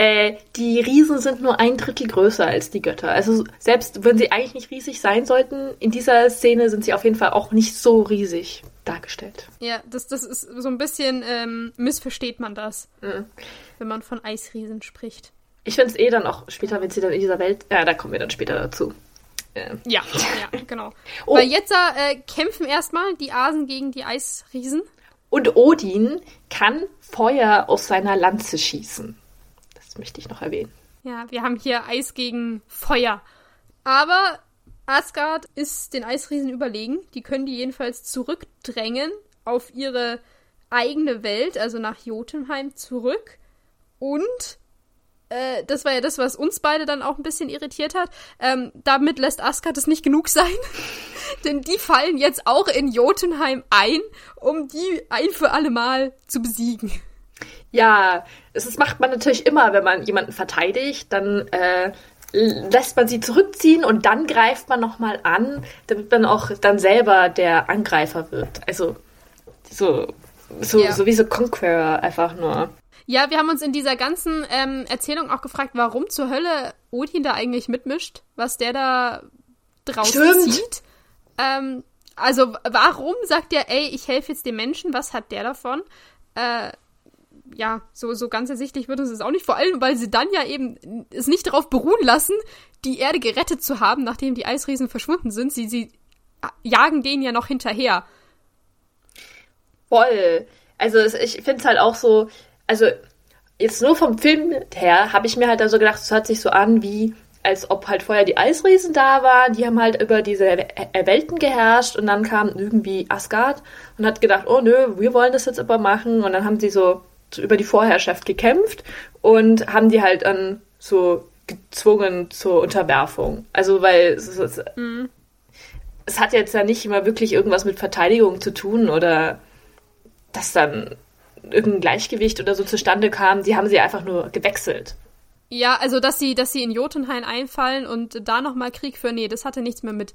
Äh, die Riesen sind nur ein Drittel größer als die Götter. Also selbst wenn sie eigentlich nicht riesig sein sollten, in dieser Szene sind sie auf jeden Fall auch nicht so riesig dargestellt. Ja, das, das ist so ein bisschen ähm, missversteht man das, mhm. wenn man von Eisriesen spricht. Ich finde es eh dann auch später, wenn sie dann in dieser Welt. Ja, da kommen wir dann später dazu. Ähm. Ja, ja, genau. Oh. Weil jetzt äh, kämpfen erstmal die Asen gegen die Eisriesen. Und Odin kann Feuer aus seiner Lanze schießen. Das möchte ich noch erwähnen. Ja, wir haben hier Eis gegen Feuer. Aber Asgard ist den Eisriesen überlegen. Die können die jedenfalls zurückdrängen auf ihre eigene Welt, also nach Jotunheim zurück. Und äh, das war ja das, was uns beide dann auch ein bisschen irritiert hat. Ähm, damit lässt Asgard es nicht genug sein. [LAUGHS] Denn die fallen jetzt auch in Jotunheim ein, um die ein für alle Mal zu besiegen. Ja, das macht man natürlich immer, wenn man jemanden verteidigt, dann äh, lässt man sie zurückziehen und dann greift man nochmal an, damit man auch dann selber der Angreifer wird. Also so, so, ja. so wie so Conqueror einfach nur. Ja, wir haben uns in dieser ganzen ähm, Erzählung auch gefragt, warum zur Hölle Odin da eigentlich mitmischt, was der da draußen Stimmt. zieht. Ähm, also warum sagt er, ey, ich helfe jetzt den Menschen, was hat der davon? Äh, ja, so, so ganz ersichtlich wird es auch nicht. Vor allem, weil sie dann ja eben es nicht darauf beruhen lassen, die Erde gerettet zu haben, nachdem die Eisriesen verschwunden sind. Sie, sie jagen denen ja noch hinterher. Voll. Also ich finde es halt auch so, also jetzt nur vom Film her habe ich mir halt also gedacht, es hört sich so an wie als ob halt vorher die Eisriesen da waren, die haben halt über diese Welten geherrscht und dann kam irgendwie Asgard und hat gedacht, oh nö, wir wollen das jetzt aber machen und dann haben sie so über die Vorherrschaft gekämpft und haben die halt dann so gezwungen zur Unterwerfung. Also weil es, es, mhm. es hat jetzt ja nicht immer wirklich irgendwas mit Verteidigung zu tun oder dass dann irgendein Gleichgewicht oder so zustande kam. Die haben sie einfach nur gewechselt. Ja, also dass sie, dass sie in Jotunheim einfallen und da nochmal Krieg führen, nee, das hatte nichts mehr mit,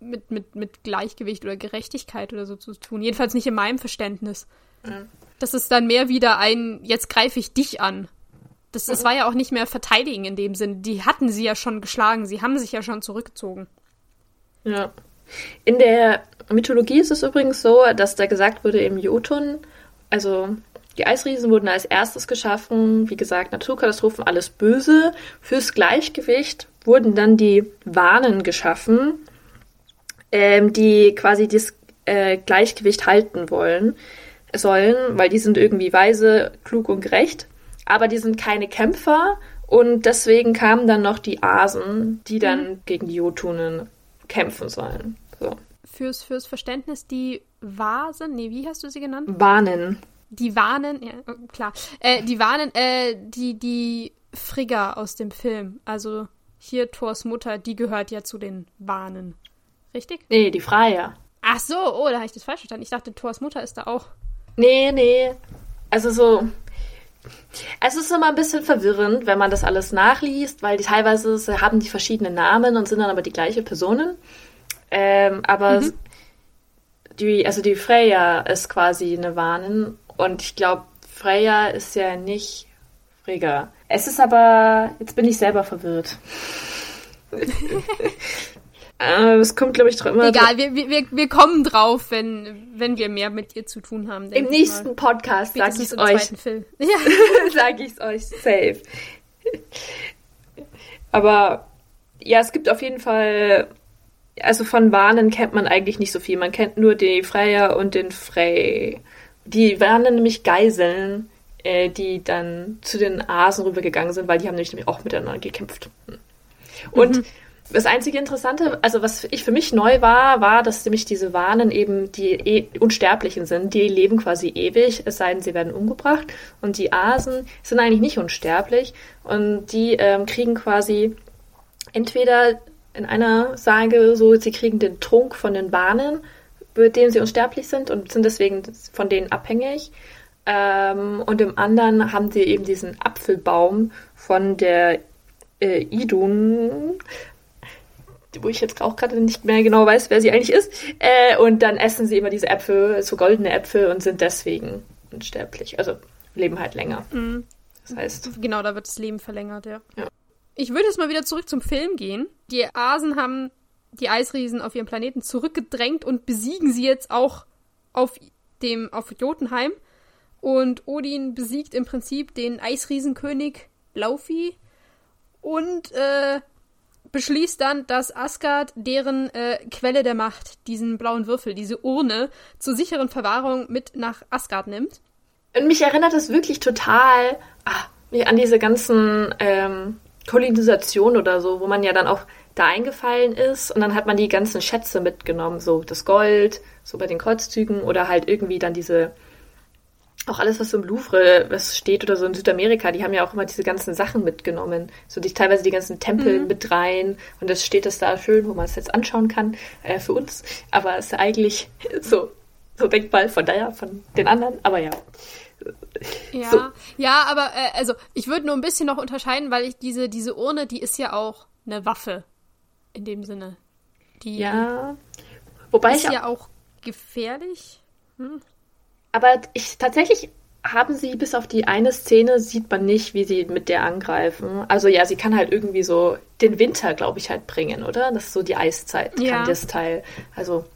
mit, mit, mit Gleichgewicht oder Gerechtigkeit oder so zu tun. Jedenfalls nicht in meinem Verständnis. Mhm. Das ist dann mehr wieder ein, jetzt greife ich dich an. Das, das war ja auch nicht mehr verteidigen in dem Sinn. Die hatten sie ja schon geschlagen, sie haben sich ja schon zurückgezogen. Ja. In der Mythologie ist es übrigens so, dass da gesagt wurde, im Jotun, also die Eisriesen wurden als erstes geschaffen, wie gesagt, Naturkatastrophen, alles böse. Fürs Gleichgewicht wurden dann die Warnen geschaffen, ähm, die quasi das äh, Gleichgewicht halten wollen sollen, weil die sind irgendwie weise, klug und gerecht. Aber die sind keine Kämpfer und deswegen kamen dann noch die Asen, die dann mhm. gegen die Jotunen kämpfen sollen. So. Fürs, fürs Verständnis, die Vasen, nee, wie hast du sie genannt? Warnen. Die Warnen, ja, klar. Äh, die Warnen, äh, die, die Frigga aus dem Film, also hier Thors Mutter, die gehört ja zu den Warnen. Richtig? Nee, die Freier. Ach so, oh, da habe ich das falsch verstanden. Ich dachte, Thors Mutter ist da auch. Nee, nee. Also so. Es ist immer ein bisschen verwirrend, wenn man das alles nachliest, weil die teilweise haben die verschiedene Namen und sind dann aber die gleiche Personen. Ähm, aber mhm. die, also die Freya ist quasi eine Warnen und ich glaube, Freya ist ja nicht Frigga. Es ist aber, jetzt bin ich selber verwirrt. [LAUGHS] [LAUGHS] Äh, es kommt, glaube ich, immer. Egal, wir, wir, wir kommen drauf, wenn, wenn wir mehr mit ihr zu tun haben. Im nächsten. Podcast sage ich es euch. [LAUGHS] Ja. sage ich es euch safe. Aber ja, es gibt auf jeden Fall. Also von Warnen kennt man eigentlich nicht so viel. Man kennt nur die Freier und den Frey. Die waren nämlich Geiseln, äh, die dann zu den Asen rübergegangen sind, weil die haben nämlich auch miteinander gekämpft. Und mhm das einzige Interessante, also was ich für mich neu war, war, dass nämlich diese Warnen eben die e Unsterblichen sind. Die leben quasi ewig, es sei denn, sie werden umgebracht. Und die Asen sind eigentlich nicht unsterblich. Und die ähm, kriegen quasi entweder in einer Sage so, sie kriegen den Trunk von den Warnen, mit denen sie unsterblich sind und sind deswegen von denen abhängig. Ähm, und im anderen haben sie eben diesen Apfelbaum von der äh, Idun, wo ich jetzt auch gerade nicht mehr genau weiß, wer sie eigentlich ist. Äh, und dann essen sie immer diese Äpfel, so goldene Äpfel und sind deswegen unsterblich. Also leben halt länger. Mhm. Das heißt. Genau, da wird das Leben verlängert, ja. ja. Ich würde jetzt mal wieder zurück zum Film gehen. Die Asen haben die Eisriesen auf ihrem Planeten zurückgedrängt und besiegen sie jetzt auch auf dem auf Jotunheim. Und Odin besiegt im Prinzip den Eisriesenkönig Laufey und äh, beschließt dann, dass Asgard deren äh, Quelle der Macht, diesen blauen Würfel, diese Urne, zur sicheren Verwahrung mit nach Asgard nimmt. Und mich erinnert das wirklich total ach, an diese ganzen ähm, Kolonisationen oder so, wo man ja dann auch da eingefallen ist. Und dann hat man die ganzen Schätze mitgenommen, so das Gold, so bei den Kreuzzügen oder halt irgendwie dann diese, auch alles, was so im Louvre was steht oder so in Südamerika, die haben ja auch immer diese ganzen Sachen mitgenommen. So die, teilweise die ganzen Tempel mhm. mit rein. Und das steht das da schön, wo man es jetzt anschauen kann, äh, für uns. Aber es ist eigentlich [LAUGHS] so, so denkbar von daher, von den anderen. Aber ja. Ja, so. ja, aber äh, also ich würde nur ein bisschen noch unterscheiden, weil ich diese, diese Urne, die ist ja auch eine Waffe in dem Sinne. Die ja. Wobei ist ich ja auch gefährlich. Hm. Aber ich tatsächlich haben sie bis auf die eine Szene sieht man nicht, wie sie mit der angreifen. Also ja, sie kann halt irgendwie so den Winter, glaube ich, halt bringen, oder? Das ist so die Eiszeit, ja. kann das Teil. Also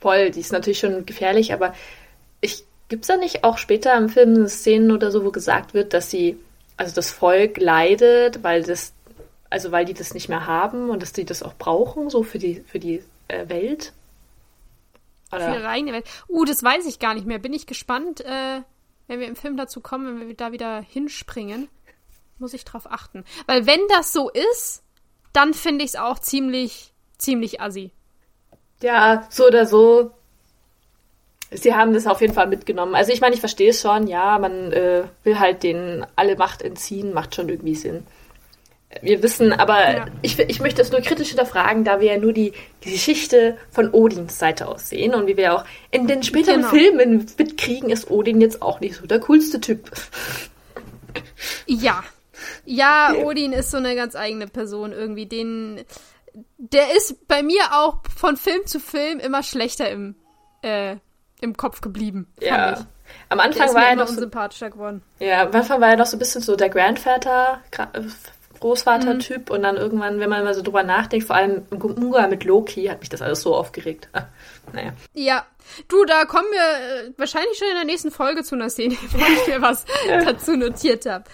voll, die ist natürlich schon gefährlich, aber ich Gibt es da nicht auch später im Film Szenen oder so, wo gesagt wird, dass sie, also das Volk leidet, weil das, also weil die das nicht mehr haben und dass die das auch brauchen, so für die, für die äh, Welt? Oder? Eigene Welt. Uh, das weiß ich gar nicht mehr. Bin ich gespannt, äh, wenn wir im Film dazu kommen, wenn wir da wieder hinspringen. Muss ich drauf achten. Weil wenn das so ist, dann finde ich es auch ziemlich, ziemlich assi. Ja, so oder so sie haben das auf jeden Fall mitgenommen. Also ich meine, ich verstehe es schon, ja, man äh, will halt denen alle Macht entziehen, macht schon irgendwie Sinn. Wir wissen, aber ja. ich, ich möchte es nur kritisch hinterfragen, da wir ja nur die, Geschichte von Odins Seite aus sehen und wie wir auch in den späteren genau. Filmen mitkriegen, ist Odin jetzt auch nicht so der coolste Typ. Ja. [LAUGHS] Ja, Odin ist so eine ganz eigene Person irgendwie. Den, der ist bei mir auch von Film zu Film immer schlechter im äh, im Kopf geblieben. Ja. Ich. Am Anfang war er noch so, geworden. Ja, am Anfang war er noch so ein bisschen so der Grandvater, Großvater-Typ mhm. und dann irgendwann, wenn man mal so drüber nachdenkt, vor allem im Umgang mit Loki, hat mich das alles so aufgeregt. naja. Ja, du, da kommen wir äh, wahrscheinlich schon in der nächsten Folge zu einer Szene, [LAUGHS] wo ich mir was [LAUGHS] dazu notiert habe.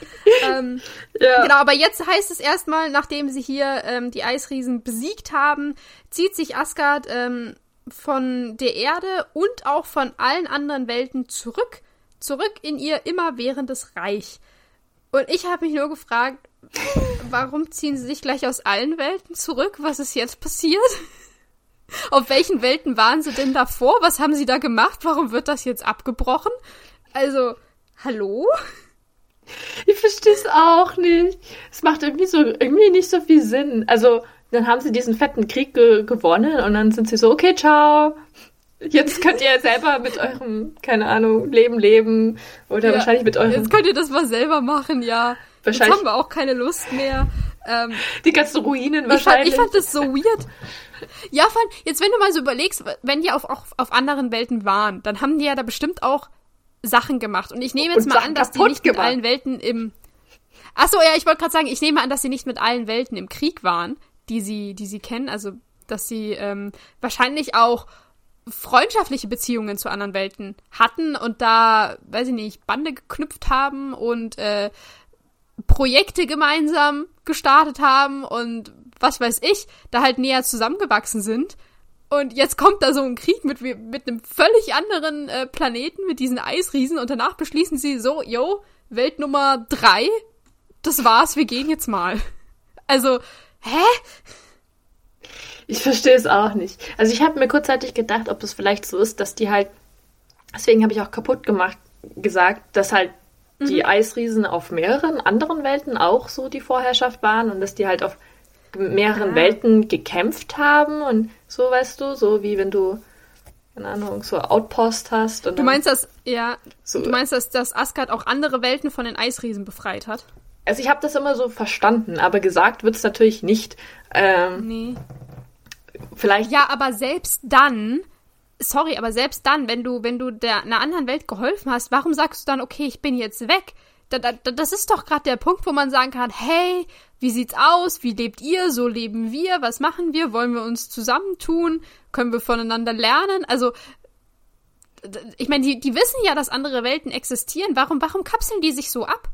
Ähm, ja. Genau, aber jetzt heißt es erstmal, nachdem sie hier ähm, die Eisriesen besiegt haben, zieht sich Asgard ähm, von der Erde und auch von allen anderen Welten zurück, zurück in ihr immerwährendes Reich. Und ich habe mich nur gefragt, warum ziehen sie sich gleich aus allen Welten zurück? Was ist jetzt passiert? Auf welchen Welten waren sie denn davor? Was haben sie da gemacht? Warum wird das jetzt abgebrochen? Also, hallo? Ich verstehe es auch nicht. Es macht irgendwie so irgendwie nicht so viel Sinn. Also, dann haben sie diesen fetten Krieg ge gewonnen und dann sind sie so, okay, ciao. Jetzt könnt ihr selber mit eurem, keine Ahnung, Leben leben. Oder ja, wahrscheinlich mit eurem. Jetzt könnt ihr das mal selber machen, ja. Wahrscheinlich. Jetzt haben wir auch keine Lust mehr. Ähm, die ganzen Ruinen wahrscheinlich. Ich fand, ich fand das so weird. Ja, fand, jetzt wenn du mal so überlegst, wenn die auf, auch auf anderen Welten waren, dann haben die ja da bestimmt auch Sachen gemacht. Und ich nehme jetzt und mal an, dass die nicht gemacht. mit allen Welten im. Achso, ja, ich wollte gerade sagen, ich nehme an, dass sie nicht mit allen Welten im Krieg waren die sie, die sie kennen, also dass sie ähm, wahrscheinlich auch freundschaftliche Beziehungen zu anderen Welten hatten und da, weiß ich nicht, Bande geknüpft haben und äh, Projekte gemeinsam gestartet haben und was weiß ich, da halt näher zusammengewachsen sind. Und jetzt kommt da so ein Krieg mit, mit einem völlig anderen äh, Planeten, mit diesen Eisriesen und danach beschließen sie so, yo, Welt Nummer drei, das war's, wir gehen jetzt mal. Also, Hä? Ich verstehe es auch nicht. Also ich habe mir kurzzeitig gedacht, ob es vielleicht so ist, dass die halt, deswegen habe ich auch kaputt gemacht, gesagt, dass halt mhm. die Eisriesen auf mehreren anderen Welten auch so die Vorherrschaft waren und dass die halt auf mehreren ah. Welten gekämpft haben und so, weißt du, so wie wenn du, keine Ahnung, so Outpost hast. du meinst, dass, ja, so du meinst, dass, dass Asgard auch andere Welten von den Eisriesen befreit hat? Also ich habe das immer so verstanden, aber gesagt wird es natürlich nicht. Ähm, nee. Vielleicht. Ja, aber selbst dann, sorry, aber selbst dann, wenn du, wenn du der einer anderen Welt geholfen hast, warum sagst du dann, okay, ich bin jetzt weg? Da, da, das ist doch gerade der Punkt, wo man sagen kann, hey, wie sieht's aus? Wie lebt ihr? So leben wir? Was machen wir? Wollen wir uns zusammentun? Können wir voneinander lernen? Also, ich meine, die, die wissen ja, dass andere Welten existieren. Warum, warum kapseln die sich so ab?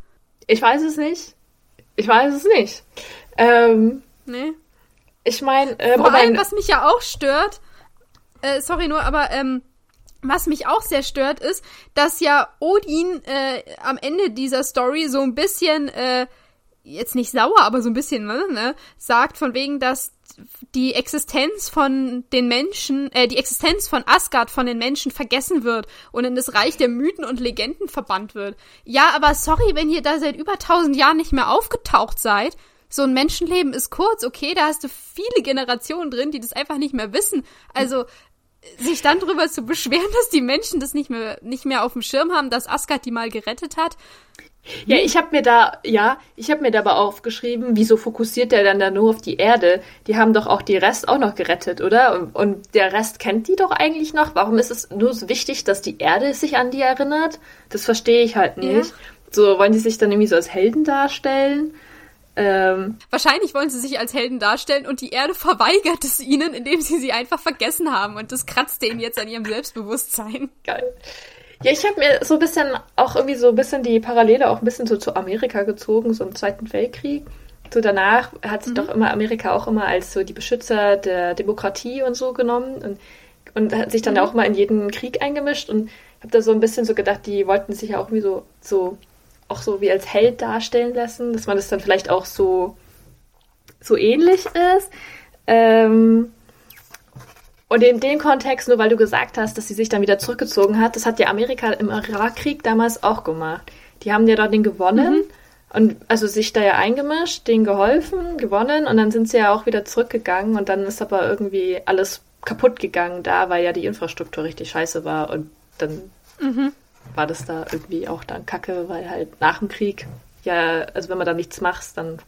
Ich weiß es nicht. Ich weiß es nicht. Ähm, nee. Ich meine, ähm, vor allem, was mich ja auch stört, äh, sorry nur, aber ähm, was mich auch sehr stört, ist, dass ja Odin äh, am Ende dieser Story so ein bisschen äh, jetzt nicht sauer, aber so ein bisschen, ne, ne, sagt von wegen, dass die Existenz von den Menschen, äh, die Existenz von Asgard von den Menschen vergessen wird und in das Reich der Mythen und Legenden verbannt wird. Ja, aber sorry, wenn ihr da seit über tausend Jahren nicht mehr aufgetaucht seid. So ein Menschenleben ist kurz, okay, da hast du viele Generationen drin, die das einfach nicht mehr wissen. Also, sich dann drüber zu beschweren, dass die Menschen das nicht mehr, nicht mehr auf dem Schirm haben, dass Asgard die mal gerettet hat. Ja, ich habe mir da, ja, ich habe mir da aber aufgeschrieben, wieso fokussiert der dann da nur auf die Erde? Die haben doch auch die Rest auch noch gerettet, oder? Und, und der Rest kennt die doch eigentlich noch. Warum ist es nur so wichtig, dass die Erde sich an die erinnert? Das verstehe ich halt nicht. Ja. So, wollen die sich dann irgendwie so als Helden darstellen? Ähm, Wahrscheinlich wollen sie sich als Helden darstellen und die Erde verweigert es ihnen, indem sie sie einfach vergessen haben und das kratzt denen jetzt an ihrem Selbstbewusstsein. Geil. Ja, ich habe mir so ein bisschen auch irgendwie so ein bisschen die Parallele auch ein bisschen so zu Amerika gezogen, so im Zweiten Weltkrieg. So danach hat sich mhm. doch immer Amerika auch immer als so die Beschützer der Demokratie und so genommen und, und hat sich dann mhm. auch mal in jeden Krieg eingemischt und habe da so ein bisschen so gedacht, die wollten sich ja auch irgendwie so, so auch so wie als Held darstellen lassen, dass man das dann vielleicht auch so, so ähnlich ist. Ähm, und in dem Kontext, nur weil du gesagt hast, dass sie sich dann wieder zurückgezogen hat, das hat ja Amerika im Irakkrieg damals auch gemacht. Die haben ja dort den gewonnen mhm. und also sich da ja eingemischt, denen geholfen, gewonnen und dann sind sie ja auch wieder zurückgegangen und dann ist aber irgendwie alles kaputt gegangen da, weil ja die Infrastruktur richtig scheiße war und dann mhm. War das da irgendwie auch dann kacke, weil halt nach dem Krieg ja, also wenn man da nichts macht, dann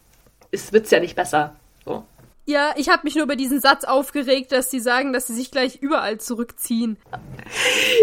wird es ja nicht besser. So. Ja, ich habe mich nur über diesen Satz aufgeregt, dass sie sagen, dass sie sich gleich überall zurückziehen. [LAUGHS]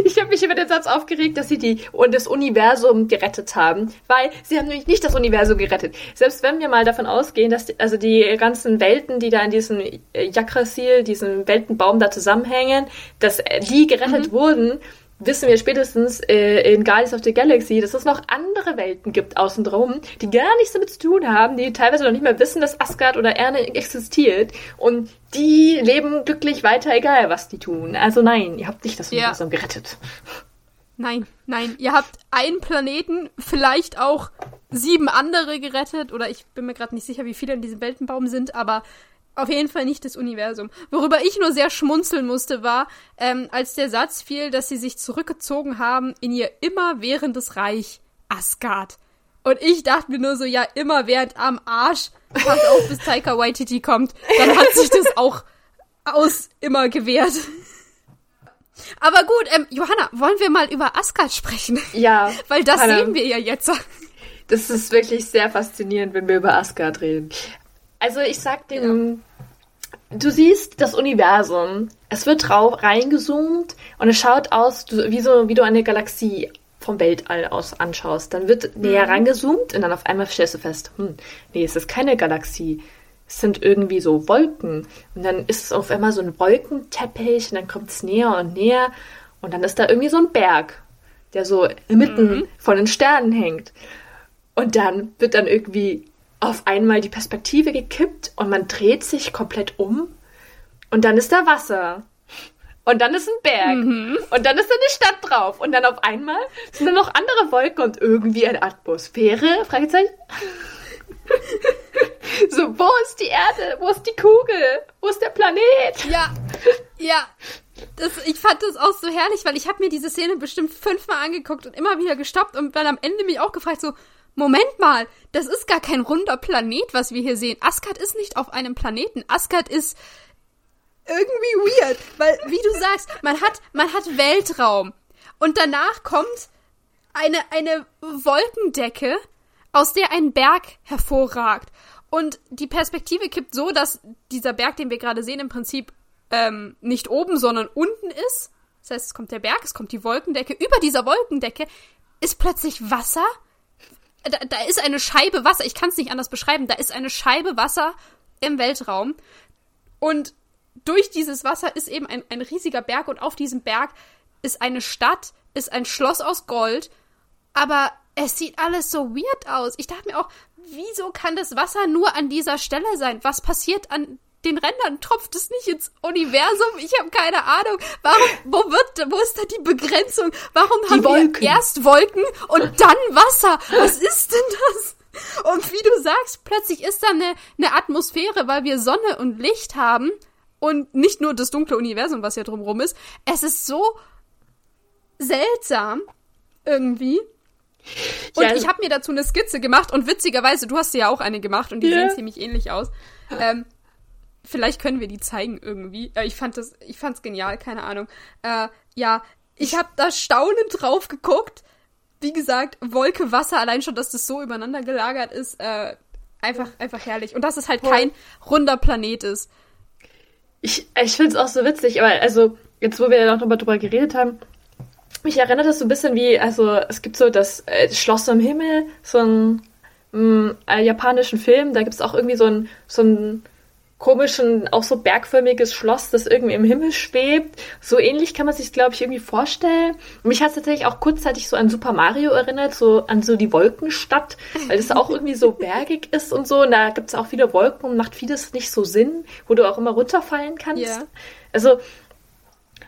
Ich habe mich über den Satz aufgeregt, dass sie die und das Universum gerettet haben, weil sie haben nämlich nicht das Universum gerettet. Selbst wenn wir mal davon ausgehen, dass die, also die ganzen Welten, die da in diesem Yakrasil, diesem Weltenbaum da zusammenhängen, dass die gerettet mhm. wurden, wissen wir spätestens äh, in Guardians of the Galaxy, dass es noch andere Welten gibt außen drum, die gar nichts damit zu tun haben, die teilweise noch nicht mehr wissen, dass Asgard oder Erne existiert und die leben glücklich weiter, egal was die tun. Also nein, ihr habt nicht das Universum ja. gerettet. Nein, nein, ihr habt einen Planeten, vielleicht auch sieben andere gerettet oder ich bin mir gerade nicht sicher, wie viele in diesem Weltenbaum sind, aber auf jeden Fall nicht das Universum. Worüber ich nur sehr schmunzeln musste, war, ähm, als der Satz fiel, dass sie sich zurückgezogen haben in ihr immerwährendes Reich Asgard. Und ich dachte mir nur so, ja, immer während am Arsch, pass auf, bis Taika Waititi kommt, dann hat sich das auch aus immer gewährt. Aber gut, ähm, Johanna, wollen wir mal über Asgard sprechen? Ja. Weil das Hanna, sehen wir ja jetzt. Das ist wirklich sehr faszinierend, wenn wir über Asgard reden. Also ich sag dir, ja. du siehst das Universum. Es wird drauf reingezoomt und es schaut aus, wie so wie du eine Galaxie vom Weltall aus anschaust. Dann wird näher mhm. rangezoomt und dann auf einmal stellst du fest, hm, nee, es ist keine Galaxie. Es sind irgendwie so Wolken. Und dann ist es auf einmal so ein Wolkenteppich und dann kommt es näher und näher. Und dann ist da irgendwie so ein Berg, der so inmitten mhm. von den Sternen hängt. Und dann wird dann irgendwie auf einmal die Perspektive gekippt und man dreht sich komplett um und dann ist da Wasser. Und dann ist ein Berg. Mhm. Und dann ist da eine Stadt drauf. Und dann auf einmal sind da noch andere Wolken und irgendwie eine Atmosphäre? Fragezeichen. [LAUGHS] so, wo ist die Erde? Wo ist die Kugel? Wo ist der Planet? Ja, ja. Das, ich fand das auch so herrlich, weil ich habe mir diese Szene bestimmt fünfmal angeguckt und immer wieder gestoppt und dann am Ende mich auch gefragt, so, Moment mal, das ist gar kein runder Planet, was wir hier sehen. Asgard ist nicht auf einem Planeten. Asgard ist irgendwie weird, weil, wie du sagst, man hat, man hat Weltraum. Und danach kommt eine, eine Wolkendecke, aus der ein Berg hervorragt. Und die Perspektive kippt so, dass dieser Berg, den wir gerade sehen, im Prinzip ähm, nicht oben, sondern unten ist. Das heißt, es kommt der Berg, es kommt die Wolkendecke. Über dieser Wolkendecke ist plötzlich Wasser da, da ist eine Scheibe Wasser, ich kann es nicht anders beschreiben, da ist eine Scheibe Wasser im Weltraum und durch dieses Wasser ist eben ein, ein riesiger Berg und auf diesem Berg ist eine Stadt, ist ein Schloss aus Gold, aber es sieht alles so weird aus. Ich dachte mir auch, wieso kann das Wasser nur an dieser Stelle sein? Was passiert an den Rändern tropft es nicht ins Universum. Ich habe keine Ahnung. Warum, wo wird, wo ist da die Begrenzung? Warum die haben Wolken. wir erst Wolken und dann Wasser? Was ist denn das? Und wie du sagst, plötzlich ist da eine, eine Atmosphäre, weil wir Sonne und Licht haben und nicht nur das dunkle Universum, was ja drumherum ist. Es ist so seltsam irgendwie. Und ja, ich habe mir dazu eine Skizze gemacht und witzigerweise, du hast dir ja auch eine gemacht und die yeah. sehen ziemlich ähnlich aus. Ähm, vielleicht können wir die zeigen irgendwie. Äh, ich fand das, ich fand's genial, keine Ahnung. Äh, ja, ich habe da staunend drauf geguckt. Wie gesagt, Wolke, Wasser, allein schon, dass das so übereinander gelagert ist, äh, einfach, einfach herrlich. Und dass es halt kein runder Planet ist. Ich, ich finde es auch so witzig, aber also, jetzt wo wir ja noch drüber, drüber geredet haben, mich erinnert das so ein bisschen wie, also es gibt so das äh, Schloss im Himmel, so ein mm, äh, japanischen Film, da gibt es auch irgendwie so ein, so ein komischen, auch so bergförmiges Schloss, das irgendwie im Himmel schwebt. So ähnlich kann man sich, glaube ich, irgendwie vorstellen. Mich hat es tatsächlich auch kurzzeitig so an Super Mario erinnert, so an so die Wolkenstadt, weil es auch irgendwie so bergig ist und so. Und da gibt es auch viele Wolken und macht vieles nicht so Sinn, wo du auch immer runterfallen kannst. Yeah. Also,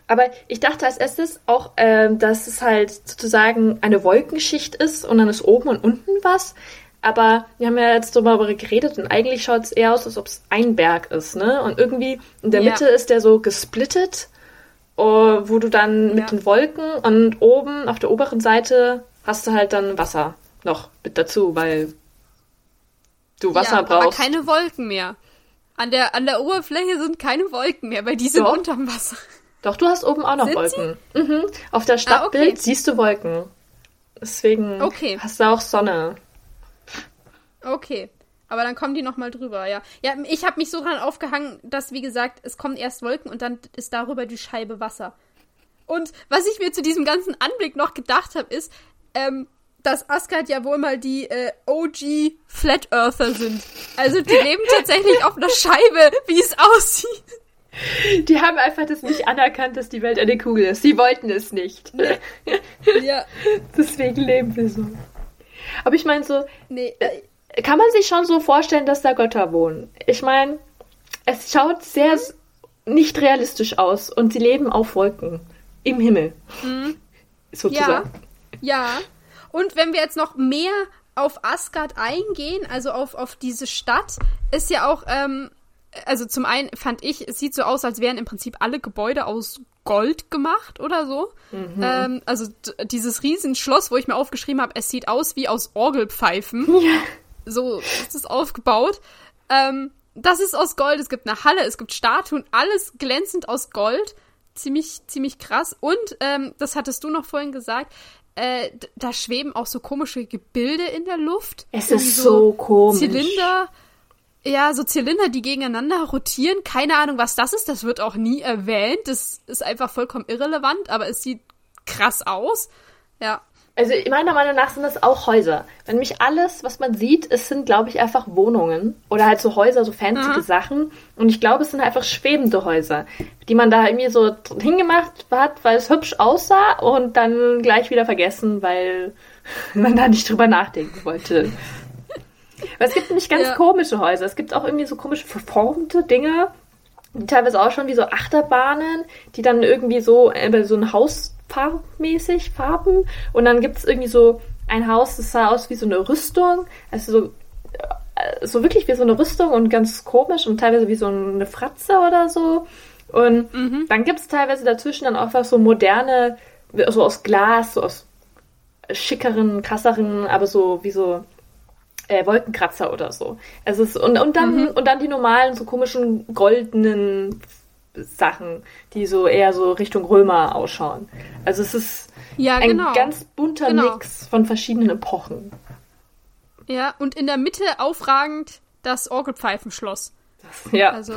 aber ich dachte als erstes auch, äh, dass es halt sozusagen eine Wolkenschicht ist und dann ist oben und unten was. Aber wir haben ja jetzt darüber geredet und eigentlich schaut es eher aus, als ob es ein Berg ist, ne? Und irgendwie in der ja. Mitte ist der so gesplittet, oh, wo du dann ja. mit den Wolken und oben auf der oberen Seite hast du halt dann Wasser noch mit dazu, weil du Wasser ja, brauchst. Aber keine Wolken mehr. An der, an der Oberfläche sind keine Wolken mehr, weil die sind Doch. unterm Wasser. Doch, du hast oben auch noch sind Wolken. Mhm. Auf der Stadtbild ah, okay. siehst du Wolken. Deswegen okay. hast du auch Sonne. Okay. Aber dann kommen die nochmal drüber, ja. Ja, ich habe mich so dran aufgehangen, dass, wie gesagt, es kommen erst Wolken und dann ist darüber die Scheibe Wasser. Und was ich mir zu diesem ganzen Anblick noch gedacht habe, ist, ähm, dass Asgard ja wohl mal die äh, OG Flat Earther sind. Also die leben [LAUGHS] tatsächlich auf einer Scheibe, wie es aussieht. Die haben einfach das nicht anerkannt, dass die Welt eine Kugel ist. Sie wollten es nicht. [LAUGHS] Ja. Deswegen leben wir so. Aber ich meine so. Nee, äh, kann man sich schon so vorstellen, dass da Götter wohnen. Ich meine, es schaut sehr nicht realistisch aus und sie leben auf Wolken im Himmel. Mhm. [LAUGHS] Sozusagen. Ja. ja. Und wenn wir jetzt noch mehr auf Asgard eingehen, also auf, auf diese Stadt, ist ja auch, ähm, also zum einen fand ich, es sieht so aus, als wären im Prinzip alle Gebäude aus Gold gemacht oder so. Mhm. Ähm, also dieses Riesenschloss, wo ich mir aufgeschrieben habe, es sieht aus wie aus Orgelpfeifen. [LAUGHS] Ja so ist es aufgebaut. Ähm, das ist aus Gold. Es gibt eine Halle, es gibt Statuen, alles glänzend aus Gold. Ziemlich, ziemlich krass. Und, ähm, das hattest du noch vorhin gesagt, äh, da schweben auch so komische Gebilde in der Luft. Es ist so, so komisch. Zylinder. Ja, so Zylinder, die gegeneinander rotieren. Keine Ahnung, was das ist. Das wird auch nie erwähnt. Das ist einfach vollkommen irrelevant, aber es sieht krass aus. Ja. Also meiner Meinung nach sind das auch Häuser. Wenn mich alles, was man sieht, es sind, glaube ich, einfach Wohnungen oder halt so Häuser, so fancy mhm. Sachen. Und ich glaube, es sind einfach schwebende Häuser, die man da irgendwie so hingemacht hat, weil es hübsch aussah und dann gleich wieder vergessen, weil [LAUGHS] man da nicht drüber nachdenken wollte. Aber es gibt nämlich ganz ja. komische Häuser. Es gibt auch irgendwie so komische verformte Dinge, die teilweise auch schon wie so Achterbahnen, die dann irgendwie so äh, so ein Haus farbmäßig, Farben. Und dann gibt es irgendwie so ein Haus, das sah aus wie so eine Rüstung. Also so, äh, so wirklich wie so eine Rüstung und ganz komisch und teilweise wie so eine Fratze oder so. Und mhm. dann gibt es teilweise dazwischen dann auch was so moderne, so aus Glas, so aus schickeren, krasseren, aber so wie so äh, Wolkenkratzer oder so. Also es, und, und dann mhm. und dann die normalen, so komischen goldenen Sachen, die so eher so Richtung Römer ausschauen. Also es ist ja, ein genau. ganz bunter genau. Mix von verschiedenen Epochen. Ja, und in der Mitte aufragend das Orgelpfeifenschloss. Ja. Also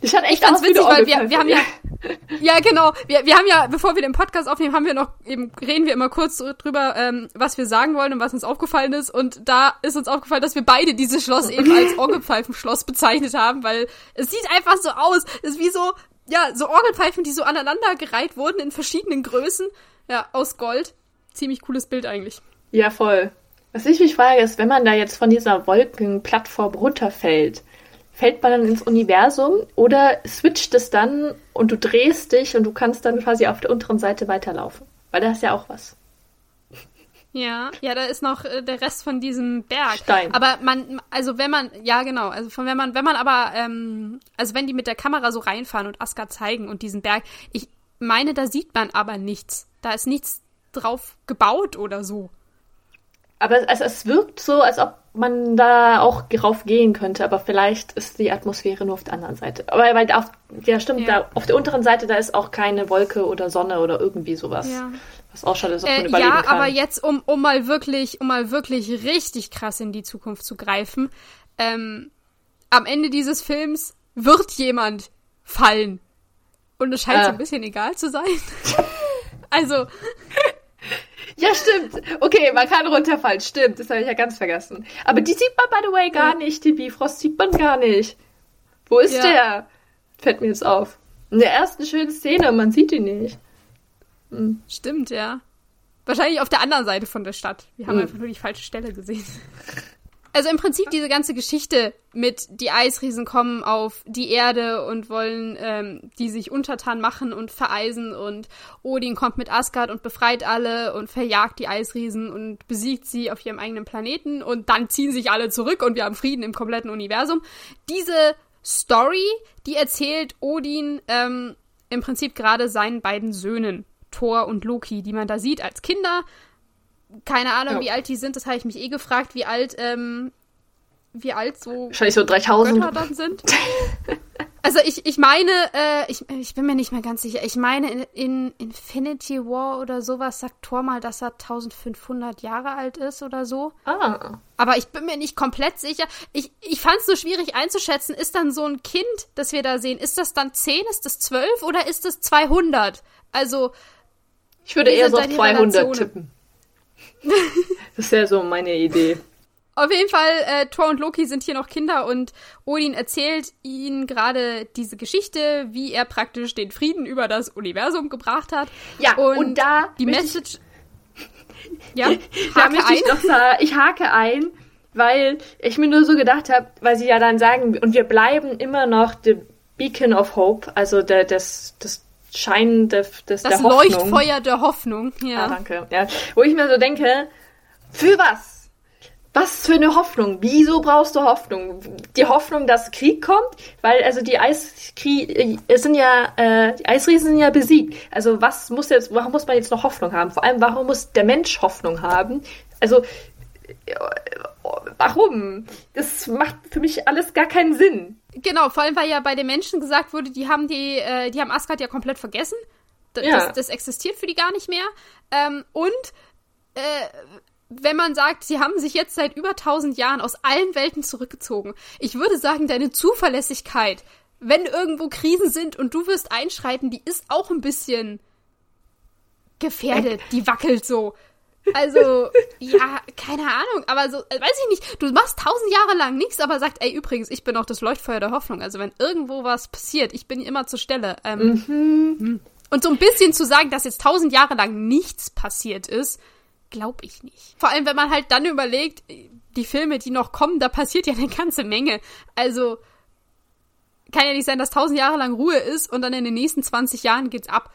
ich hatte echt ganz witzig, weil wir, wir haben ja, [LAUGHS] ja genau, wir, wir haben ja, bevor wir den Podcast aufnehmen, haben wir noch eben reden wir immer kurz drüber, ähm, was wir sagen wollen und was uns aufgefallen ist. Und da ist uns aufgefallen, dass wir beide dieses Schloss eben als [LAUGHS] Orgelpfeifenschloss bezeichnet haben, weil es sieht einfach so aus, es ist wie so, ja, so Orgelpfeifen, die so aneinander gereiht wurden in verschiedenen Größen, ja, aus Gold. Ziemlich cooles Bild eigentlich. Ja, voll. Was ich mich frage, ist, wenn man da jetzt von dieser Wolkenplattform runterfällt, fällt man dann ins Universum oder switcht es dann und du drehst dich und du kannst dann quasi auf der unteren Seite weiterlaufen. Weil da ist ja auch was. Ja, ja, da ist noch äh, der Rest von diesem Berg. Stein. Aber man, also wenn man, ja genau, also von wenn man, wenn man aber, ähm, also wenn die mit der Kamera so reinfahren und Asgard zeigen und diesen Berg, ich meine, da sieht man aber nichts. Da ist nichts drauf gebaut oder so. Aber es, es wirkt so, als ob man da auch drauf gehen könnte, aber vielleicht ist die Atmosphäre nur auf der anderen Seite. Aber weil auf, ja stimmt, Ja. Da, auf der unteren Seite, da ist auch keine Wolke oder Sonne oder irgendwie sowas. Ja. Was ausschaut, als ob man Äh, überleben ja, kann. aber jetzt, um, um mal wirklich, um mal wirklich richtig krass in die Zukunft zu greifen, ähm, am Ende dieses Films wird jemand fallen. Und es scheint Ah. so ein bisschen egal zu sein. [LAUGHS] also, Ja, stimmt. Okay, man kann runterfallen. Stimmt, das habe ich ja ganz vergessen. Aber die sieht man, by the way, gar nicht. Die Bifrost sieht man gar nicht. Wo ist Ja. der? Fällt mir jetzt auf. In der ersten schönen Szene, man sieht ihn nicht. stimmt, ja. Wahrscheinlich auf der anderen Seite von der Stadt. Wir haben Hm. einfach nur die falsche Stelle gesehen. Also im Prinzip diese ganze Geschichte mit die Eisriesen kommen auf die Erde und wollen ähm, die sich untertan machen und vereisen und Odin kommt mit Asgard und befreit alle und verjagt die Eisriesen und besiegt sie auf ihrem eigenen Planeten und dann ziehen sich alle zurück und wir haben Frieden im kompletten Universum. Diese Story, die erzählt Odin ähm, im Prinzip gerade seinen beiden Söhnen, Thor und Loki, die man da sieht als Kinder. Keine Ahnung, Ja. wie alt die sind, das habe ich mich eh gefragt, wie alt, ähm, wie alt so Wahrscheinlich so 3000. Götter dann sind. [LAUGHS] Also ich, ich meine, äh, ich, ich bin mir nicht mehr ganz sicher, ich meine in, in Infinity War oder sowas sagt Thor mal, dass er 1500 Jahre alt ist oder so. Ah. Aber ich bin mir nicht komplett sicher. Ich, ich fand es nur schwierig einzuschätzen. Ist dann so ein Kind, das wir da sehen, ist das dann 10, ist das 12 oder ist das 200? Also, Ich würde eher so auf da die 200 Relationen? tippen. [LAUGHS] das wäre so meine Idee. Auf jeden Fall, äh, Thor und Loki sind hier noch Kinder und Odin erzählt ihnen gerade diese Geschichte, wie er praktisch den Frieden über das Universum gebracht hat. Ja, und da die möchte ich- Message. [LAUGHS] Ja, Da hake möchte ich sagen, ich hake ein, weil ich mir nur so gedacht habe, weil sie ja dann sagen, und wir bleiben immer noch the Beacon of Hope, also der, das, das Schein des, des, Das der Hoffnung. Leuchtfeuer der Hoffnung. Ah, Ja. danke. Ja, wo ich mir so denke, für was? Was für eine Hoffnung? Wieso brauchst du Hoffnung? Die Hoffnung, dass Krieg kommt? Weil also die Eiskrieg es sind ja äh, die Eisriesen sind ja besiegt. Also was muss jetzt? Warum muss man jetzt noch Hoffnung haben? Vor allem, warum muss der Mensch Hoffnung haben? Also äh, warum? Das macht für mich alles gar keinen Sinn. Genau, vor allem, weil ja bei den Menschen gesagt wurde, die haben die, äh, die haben Asgard ja komplett vergessen. D Ja. das, das existiert für die gar nicht mehr. Ähm, und äh, wenn man sagt, sie haben sich jetzt seit über 1000 Jahren aus allen Welten zurückgezogen. Ich würde sagen, deine Zuverlässigkeit, wenn irgendwo Krisen sind und du wirst einschreiten, die ist auch ein bisschen gefährdet. Die wackelt so. Also, ja, keine Ahnung, aber so, äh, weiß ich nicht, du machst tausend Jahre lang nichts, aber sagt, ey, übrigens, ich bin auch das Leuchtfeuer der Hoffnung. Also, wenn irgendwo was passiert, ich bin immer zur Stelle. Ähm, hm. Und so ein bisschen zu sagen, dass jetzt tausend Jahre lang nichts passiert ist, glaube ich nicht. Vor allem, wenn man halt dann überlegt, die Filme, die noch kommen, da passiert ja eine ganze Menge. Also, kann ja nicht sein, dass tausend Jahre lang Ruhe ist und dann in den nächsten 20 Jahren geht's ab.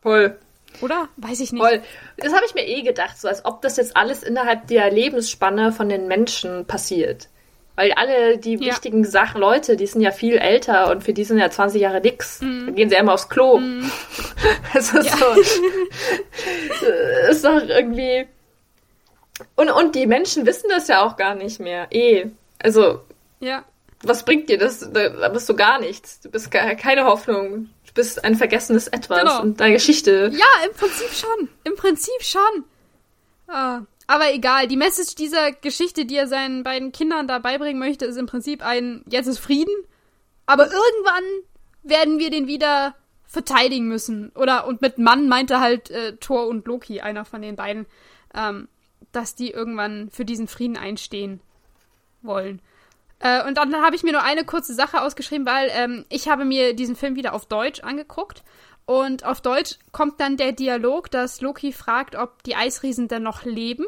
Voll. Oder? Weiß ich nicht. Voll. Das habe ich mir eh gedacht, so als ob das jetzt alles innerhalb der Lebensspanne von den Menschen passiert. Weil alle die Ja. wichtigen Sachen, Leute, die sind ja viel älter und für die sind ja 20 Jahre nix. Mhm. Dann gehen sie einmal aufs Klo. [LAUGHS] Das ist so. äh, ist doch irgendwie. Und, und die Menschen wissen das ja auch gar nicht mehr. Eh. Also, Ja. was bringt dir das? Da da bist du gar nichts. Du bist gar, keine Hoffnung. Bist ein vergessenes Etwas Genau. in deiner Geschichte. Ja, im Prinzip schon. Im Prinzip schon. Ah, aber egal, die Message dieser Geschichte, die er seinen beiden Kindern da beibringen möchte, ist im Prinzip ein, jetzt ist Frieden, aber irgendwann werden wir den wieder verteidigen müssen. Oder, und mit Mann meinte halt äh, Thor und Loki, einer von den beiden, ähm, dass die irgendwann für diesen Frieden einstehen wollen. Äh, und dann habe ich mir nur eine kurze Sache ausgeschrieben, weil ähm, ich habe mir diesen Film wieder auf Deutsch angeguckt. Und auf Deutsch kommt dann der Dialog, dass Loki fragt, ob die Eisriesen denn noch leben.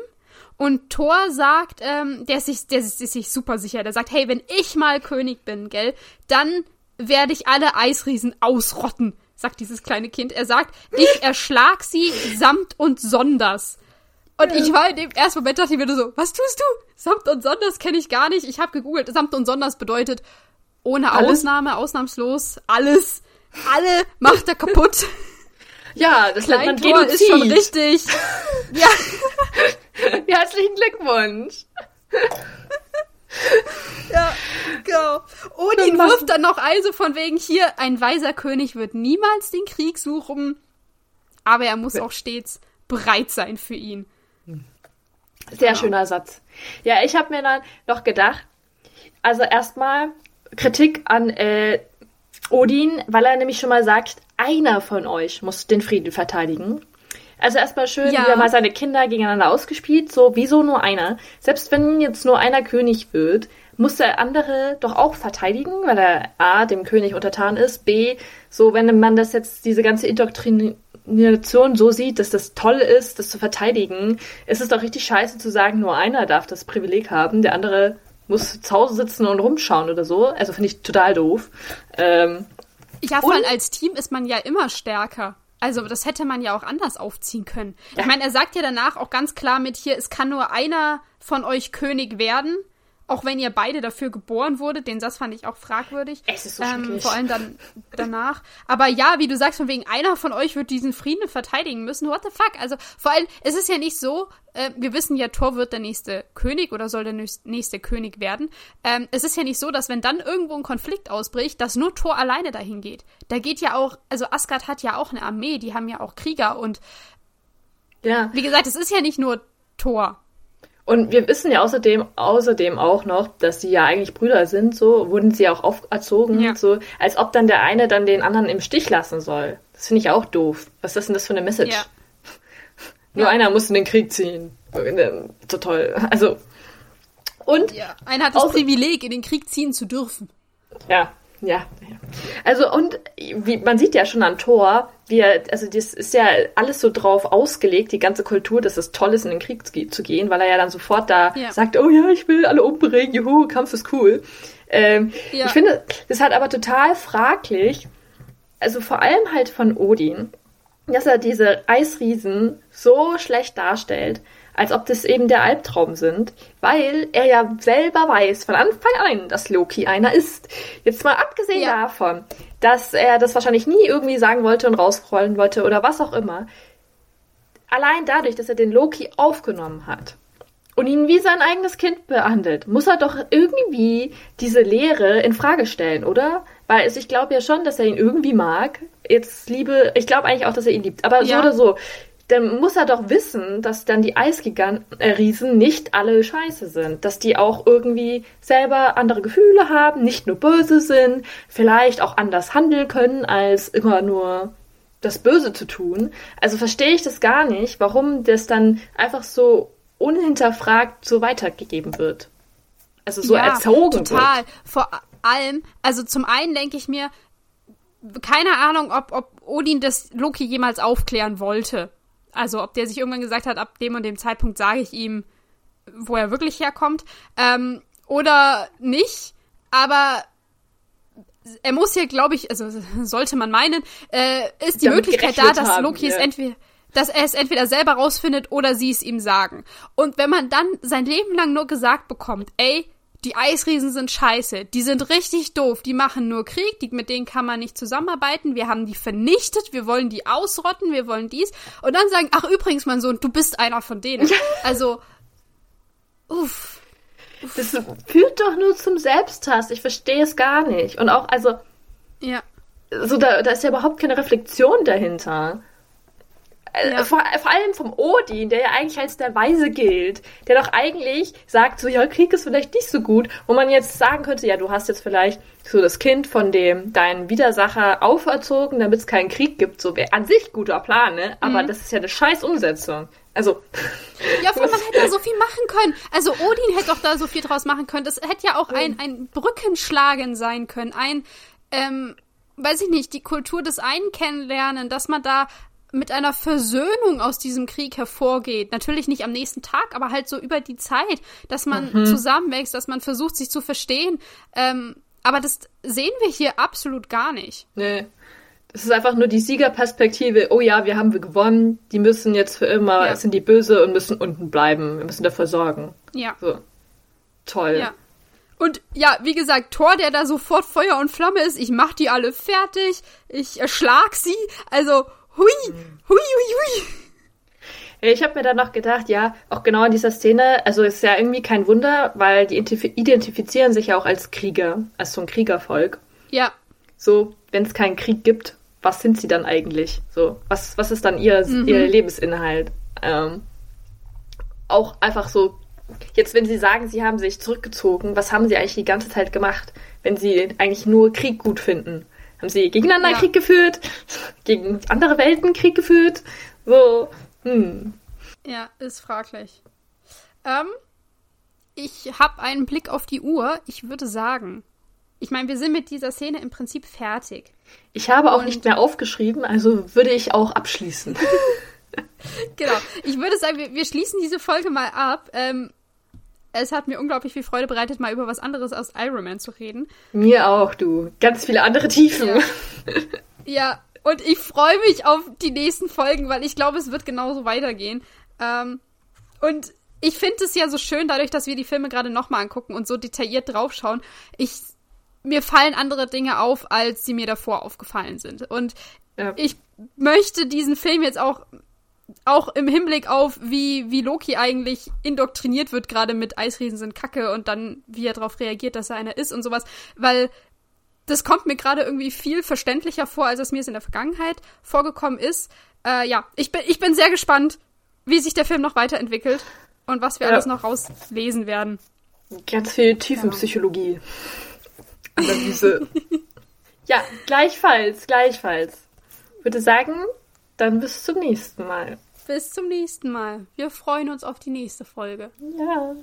Und Thor sagt, ähm, der, ist sich, der ist sich super sicher. Der sagt, hey, wenn ich mal König bin, gell, dann werde ich alle Eisriesen ausrotten, sagt dieses kleine Kind. Er sagt, ich erschlag sie samt und sonders. Und ja. ich war in dem ersten Moment, dachte ich mir so, was tust du? Samt und Sonders kenne ich gar nicht. Ich habe gegoogelt. Samt und Sonders bedeutet ohne alles? Ausnahme, ausnahmslos, alles, alle macht er kaputt. [LAUGHS] Ja, das nennt man Genozid. ist schon richtig. [LAUGHS] ja. [LAUGHS] Herzlichen Glückwunsch. ja, genau. Odin wirft dann noch also von wegen hier, ein weiser König wird niemals den Krieg suchen, aber er muss auch stets bereit sein für ihn. Sehr genau. schöner Satz. Ja, ich habe mir dann noch gedacht, also erstmal Kritik an äh, Odin, weil er nämlich schon mal sagt, einer von euch muss den Frieden verteidigen. Also erstmal schön, ja. wie er mal seine Kinder gegeneinander ausgespielt, so wieso nur einer? Selbst wenn jetzt nur einer König wird, muss der andere doch auch verteidigen, weil er A, dem König untertan ist, B, so wenn man das jetzt, diese ganze Indoktrination so sieht, dass das toll ist, das zu verteidigen, ist es doch richtig scheiße zu sagen, nur einer darf das Privileg haben, der andere muss zu Hause sitzen und rumschauen oder so. Also finde ich total doof. Ähm, ja, vor allem als Team ist man ja immer stärker. Also das hätte man ja auch anders aufziehen können. Ja. Ich meine, er sagt ja danach auch ganz klar mit hier, es kann nur einer von euch König werden auch wenn ihr beide dafür geboren wurdet, den Satz fand ich auch fragwürdig. Es ist so ähm, Vor allem dann danach. Aber ja, wie du sagst, von wegen einer von euch wird diesen Frieden verteidigen müssen. What the fuck? Also vor allem, es ist ja nicht so, äh, wir wissen ja, Thor wird der nächste König oder soll der nächste König werden. Ähm, es ist ja nicht so, dass wenn dann irgendwo ein Konflikt ausbricht, dass nur Thor alleine dahin geht. Da geht ja auch, also Asgard hat ja auch eine Armee, die haben ja auch Krieger und ja. wie gesagt, es ist ja nicht nur Thor. Und wir wissen ja außerdem, außerdem auch noch, dass sie ja eigentlich Brüder sind, so wurden sie auch auferzogen, ja. so als ob dann der eine dann den anderen im Stich lassen soll. Das finde ich auch doof. Was ist denn das für eine Message? Ja. [LAUGHS] Nur ja. einer muss in den Krieg ziehen. So toll. Also und ja. einer hat das Privileg, in den Krieg ziehen zu dürfen. Ja, ja, Also und wie, man sieht ja schon an Thor, wie er, also das ist ja alles so drauf ausgelegt, die ganze Kultur, dass es toll ist, in den Krieg zu gehen, weil er ja dann sofort da ja. sagt, oh ja, ich will alle umbringen, juhu, Kampf ist cool. Ähm, ja. Ich finde, das halt aber total fraglich, also vor allem halt von Odin, dass er diese Eisriesen so schlecht darstellt als ob das eben der Albtraum sind, weil er ja selber weiß von Anfang an, dass Loki einer ist. Jetzt mal abgesehen ja. davon, dass er das wahrscheinlich nie irgendwie sagen wollte und rausrollen wollte oder was auch immer. Allein dadurch, dass er den Loki aufgenommen hat und ihn wie sein eigenes Kind behandelt, muss er doch irgendwie diese Lehre in Frage stellen, oder? Weil ich glaube ja schon, dass er ihn irgendwie mag. Jetzt liebe, ich glaube eigentlich auch, dass er ihn liebt. Aber ja. so oder so, dann muss er doch wissen, dass dann die Eisgiganten, äh, Riesen nicht alle scheiße sind. Dass die auch irgendwie selber andere Gefühle haben, nicht nur böse sind, vielleicht auch anders handeln können, als immer nur das Böse zu tun. Also verstehe ich das gar nicht, warum das dann einfach so unhinterfragt so weitergegeben wird. Also so ja, erzogen total. wird. Vor allem, also zum einen denke ich mir, keine Ahnung, ob, ob Odin das Loki jemals aufklären wollte. Also ob der sich irgendwann gesagt hat, ab dem und dem Zeitpunkt sage ich ihm, wo er wirklich herkommt. Ähm, oder nicht. Aber er muss hier, glaube ich, also [LAUGHS] sollte man meinen, äh, ist die Damit Möglichkeit da, dass Loki es entweder dass er es entweder selber rausfindet oder sie es ihm sagen. Und wenn man dann sein Leben lang nur gesagt bekommt, ey, die Eisriesen sind scheiße, die sind richtig doof, die machen nur Krieg, die, mit denen kann man nicht zusammenarbeiten, wir haben die vernichtet, wir wollen die ausrotten, wir wollen dies. Und dann sagen, ach übrigens, mein Sohn, du bist einer von denen. Also, uff. Das führt doch nur zum Selbsthass. Ich verstehe es gar nicht. Und auch, also. Ja. So, da, da ist ja überhaupt keine Reflexion dahinter. Äh, ja. Vor, vor, allem vom Odin, der ja eigentlich als der Weise gilt, der doch eigentlich sagt, so ja, Krieg ist vielleicht nicht so gut, wo man jetzt sagen könnte, ja, du hast jetzt vielleicht so das Kind von dem deinen Widersacher auferzogen, damit es keinen Krieg gibt, so wäre an sich guter Plan, ne? Aber mhm. das ist ja eine scheiß Umsetzung. Also. [LAUGHS] Ja, man hätte da so viel machen können. Also Odin hätte doch da so viel draus machen können. Das hätte ja auch ein, ein Brückenschlagen sein können. Ein, ähm, weiß ich nicht, die Kultur des einen kennenlernen, dass man da mit einer Versöhnung aus diesem Krieg hervorgeht. Natürlich nicht am nächsten Tag, aber halt so über die Zeit, dass man mhm. zusammenwächst, dass man versucht, sich zu verstehen. Ähm, aber das sehen wir hier absolut gar nicht. Nee. Es ist einfach nur die Siegerperspektive. Oh ja, wir haben gewonnen. Die müssen jetzt für immer, Ja. sind die böse und müssen unten bleiben. Wir müssen dafür sorgen. Ja. So. Toll. Ja. Und ja, wie gesagt, Thor, der da sofort Feuer und Flamme ist, ich mach die alle fertig, ich erschlag sie. Also, hui, hui, hui, hui. Ich habe mir dann noch gedacht, ja, auch genau in dieser Szene, also ist ja irgendwie kein Wunder, weil die identif- identifizieren sich ja auch als Krieger, als so ein Kriegervolk. Ja, So, wenn es keinen Krieg gibt, was sind sie dann eigentlich? So, was, was ist dann ihr, ihr Lebensinhalt? Ähm, auch einfach so, jetzt wenn sie sagen, sie haben sich zurückgezogen, was haben sie eigentlich die ganze Zeit gemacht, wenn sie eigentlich nur Krieg gut finden? Haben sie gegeneinander Ja. Krieg geführt? Gegen andere Welten Krieg geführt? So, hm. ja, ist fraglich. Ähm, ich habe einen Blick auf die Uhr. Ich würde sagen, ich meine, wir sind mit dieser Szene im Prinzip fertig. Ich habe auch Und- nicht mehr aufgeschrieben, also würde ich auch abschließen. [LAUGHS] Genau. Ich würde sagen, wir, wir schließen diese Folge mal ab. Ähm, es hat mir unglaublich viel Freude bereitet, mal über was anderes aus Iron Man zu reden. Mir auch, du. Ganz viele andere Tiefen. Ja. [LAUGHS] Ja, und ich freue mich auf die nächsten Folgen, weil ich glaube, es wird genauso weitergehen. Ähm, und ich finde es ja so schön, dadurch, dass wir die Filme gerade nochmal angucken und so detailliert draufschauen. Ich, mir fallen andere Dinge auf, als sie mir davor aufgefallen sind. Und Ja. ich möchte diesen Film jetzt auch auch im Hinblick auf, wie, wie Loki eigentlich indoktriniert wird, gerade mit Eisriesen sind Kacke und dann, wie er darauf reagiert, dass er einer ist und sowas, weil das kommt mir gerade irgendwie viel verständlicher vor, als es mir es in der Vergangenheit vorgekommen ist. Äh, ja, ich bin, ich bin sehr gespannt, wie sich der Film noch weiterentwickelt und was wir Ja. alles noch rauslesen werden. Ganz viel Tiefenpsychologie. Analyse. [LAUGHS] ja, gleichfalls, gleichfalls. Würde sagen, dann bis zum nächsten Mal. Bis zum nächsten Mal. Wir freuen uns auf die nächste Folge. Ja.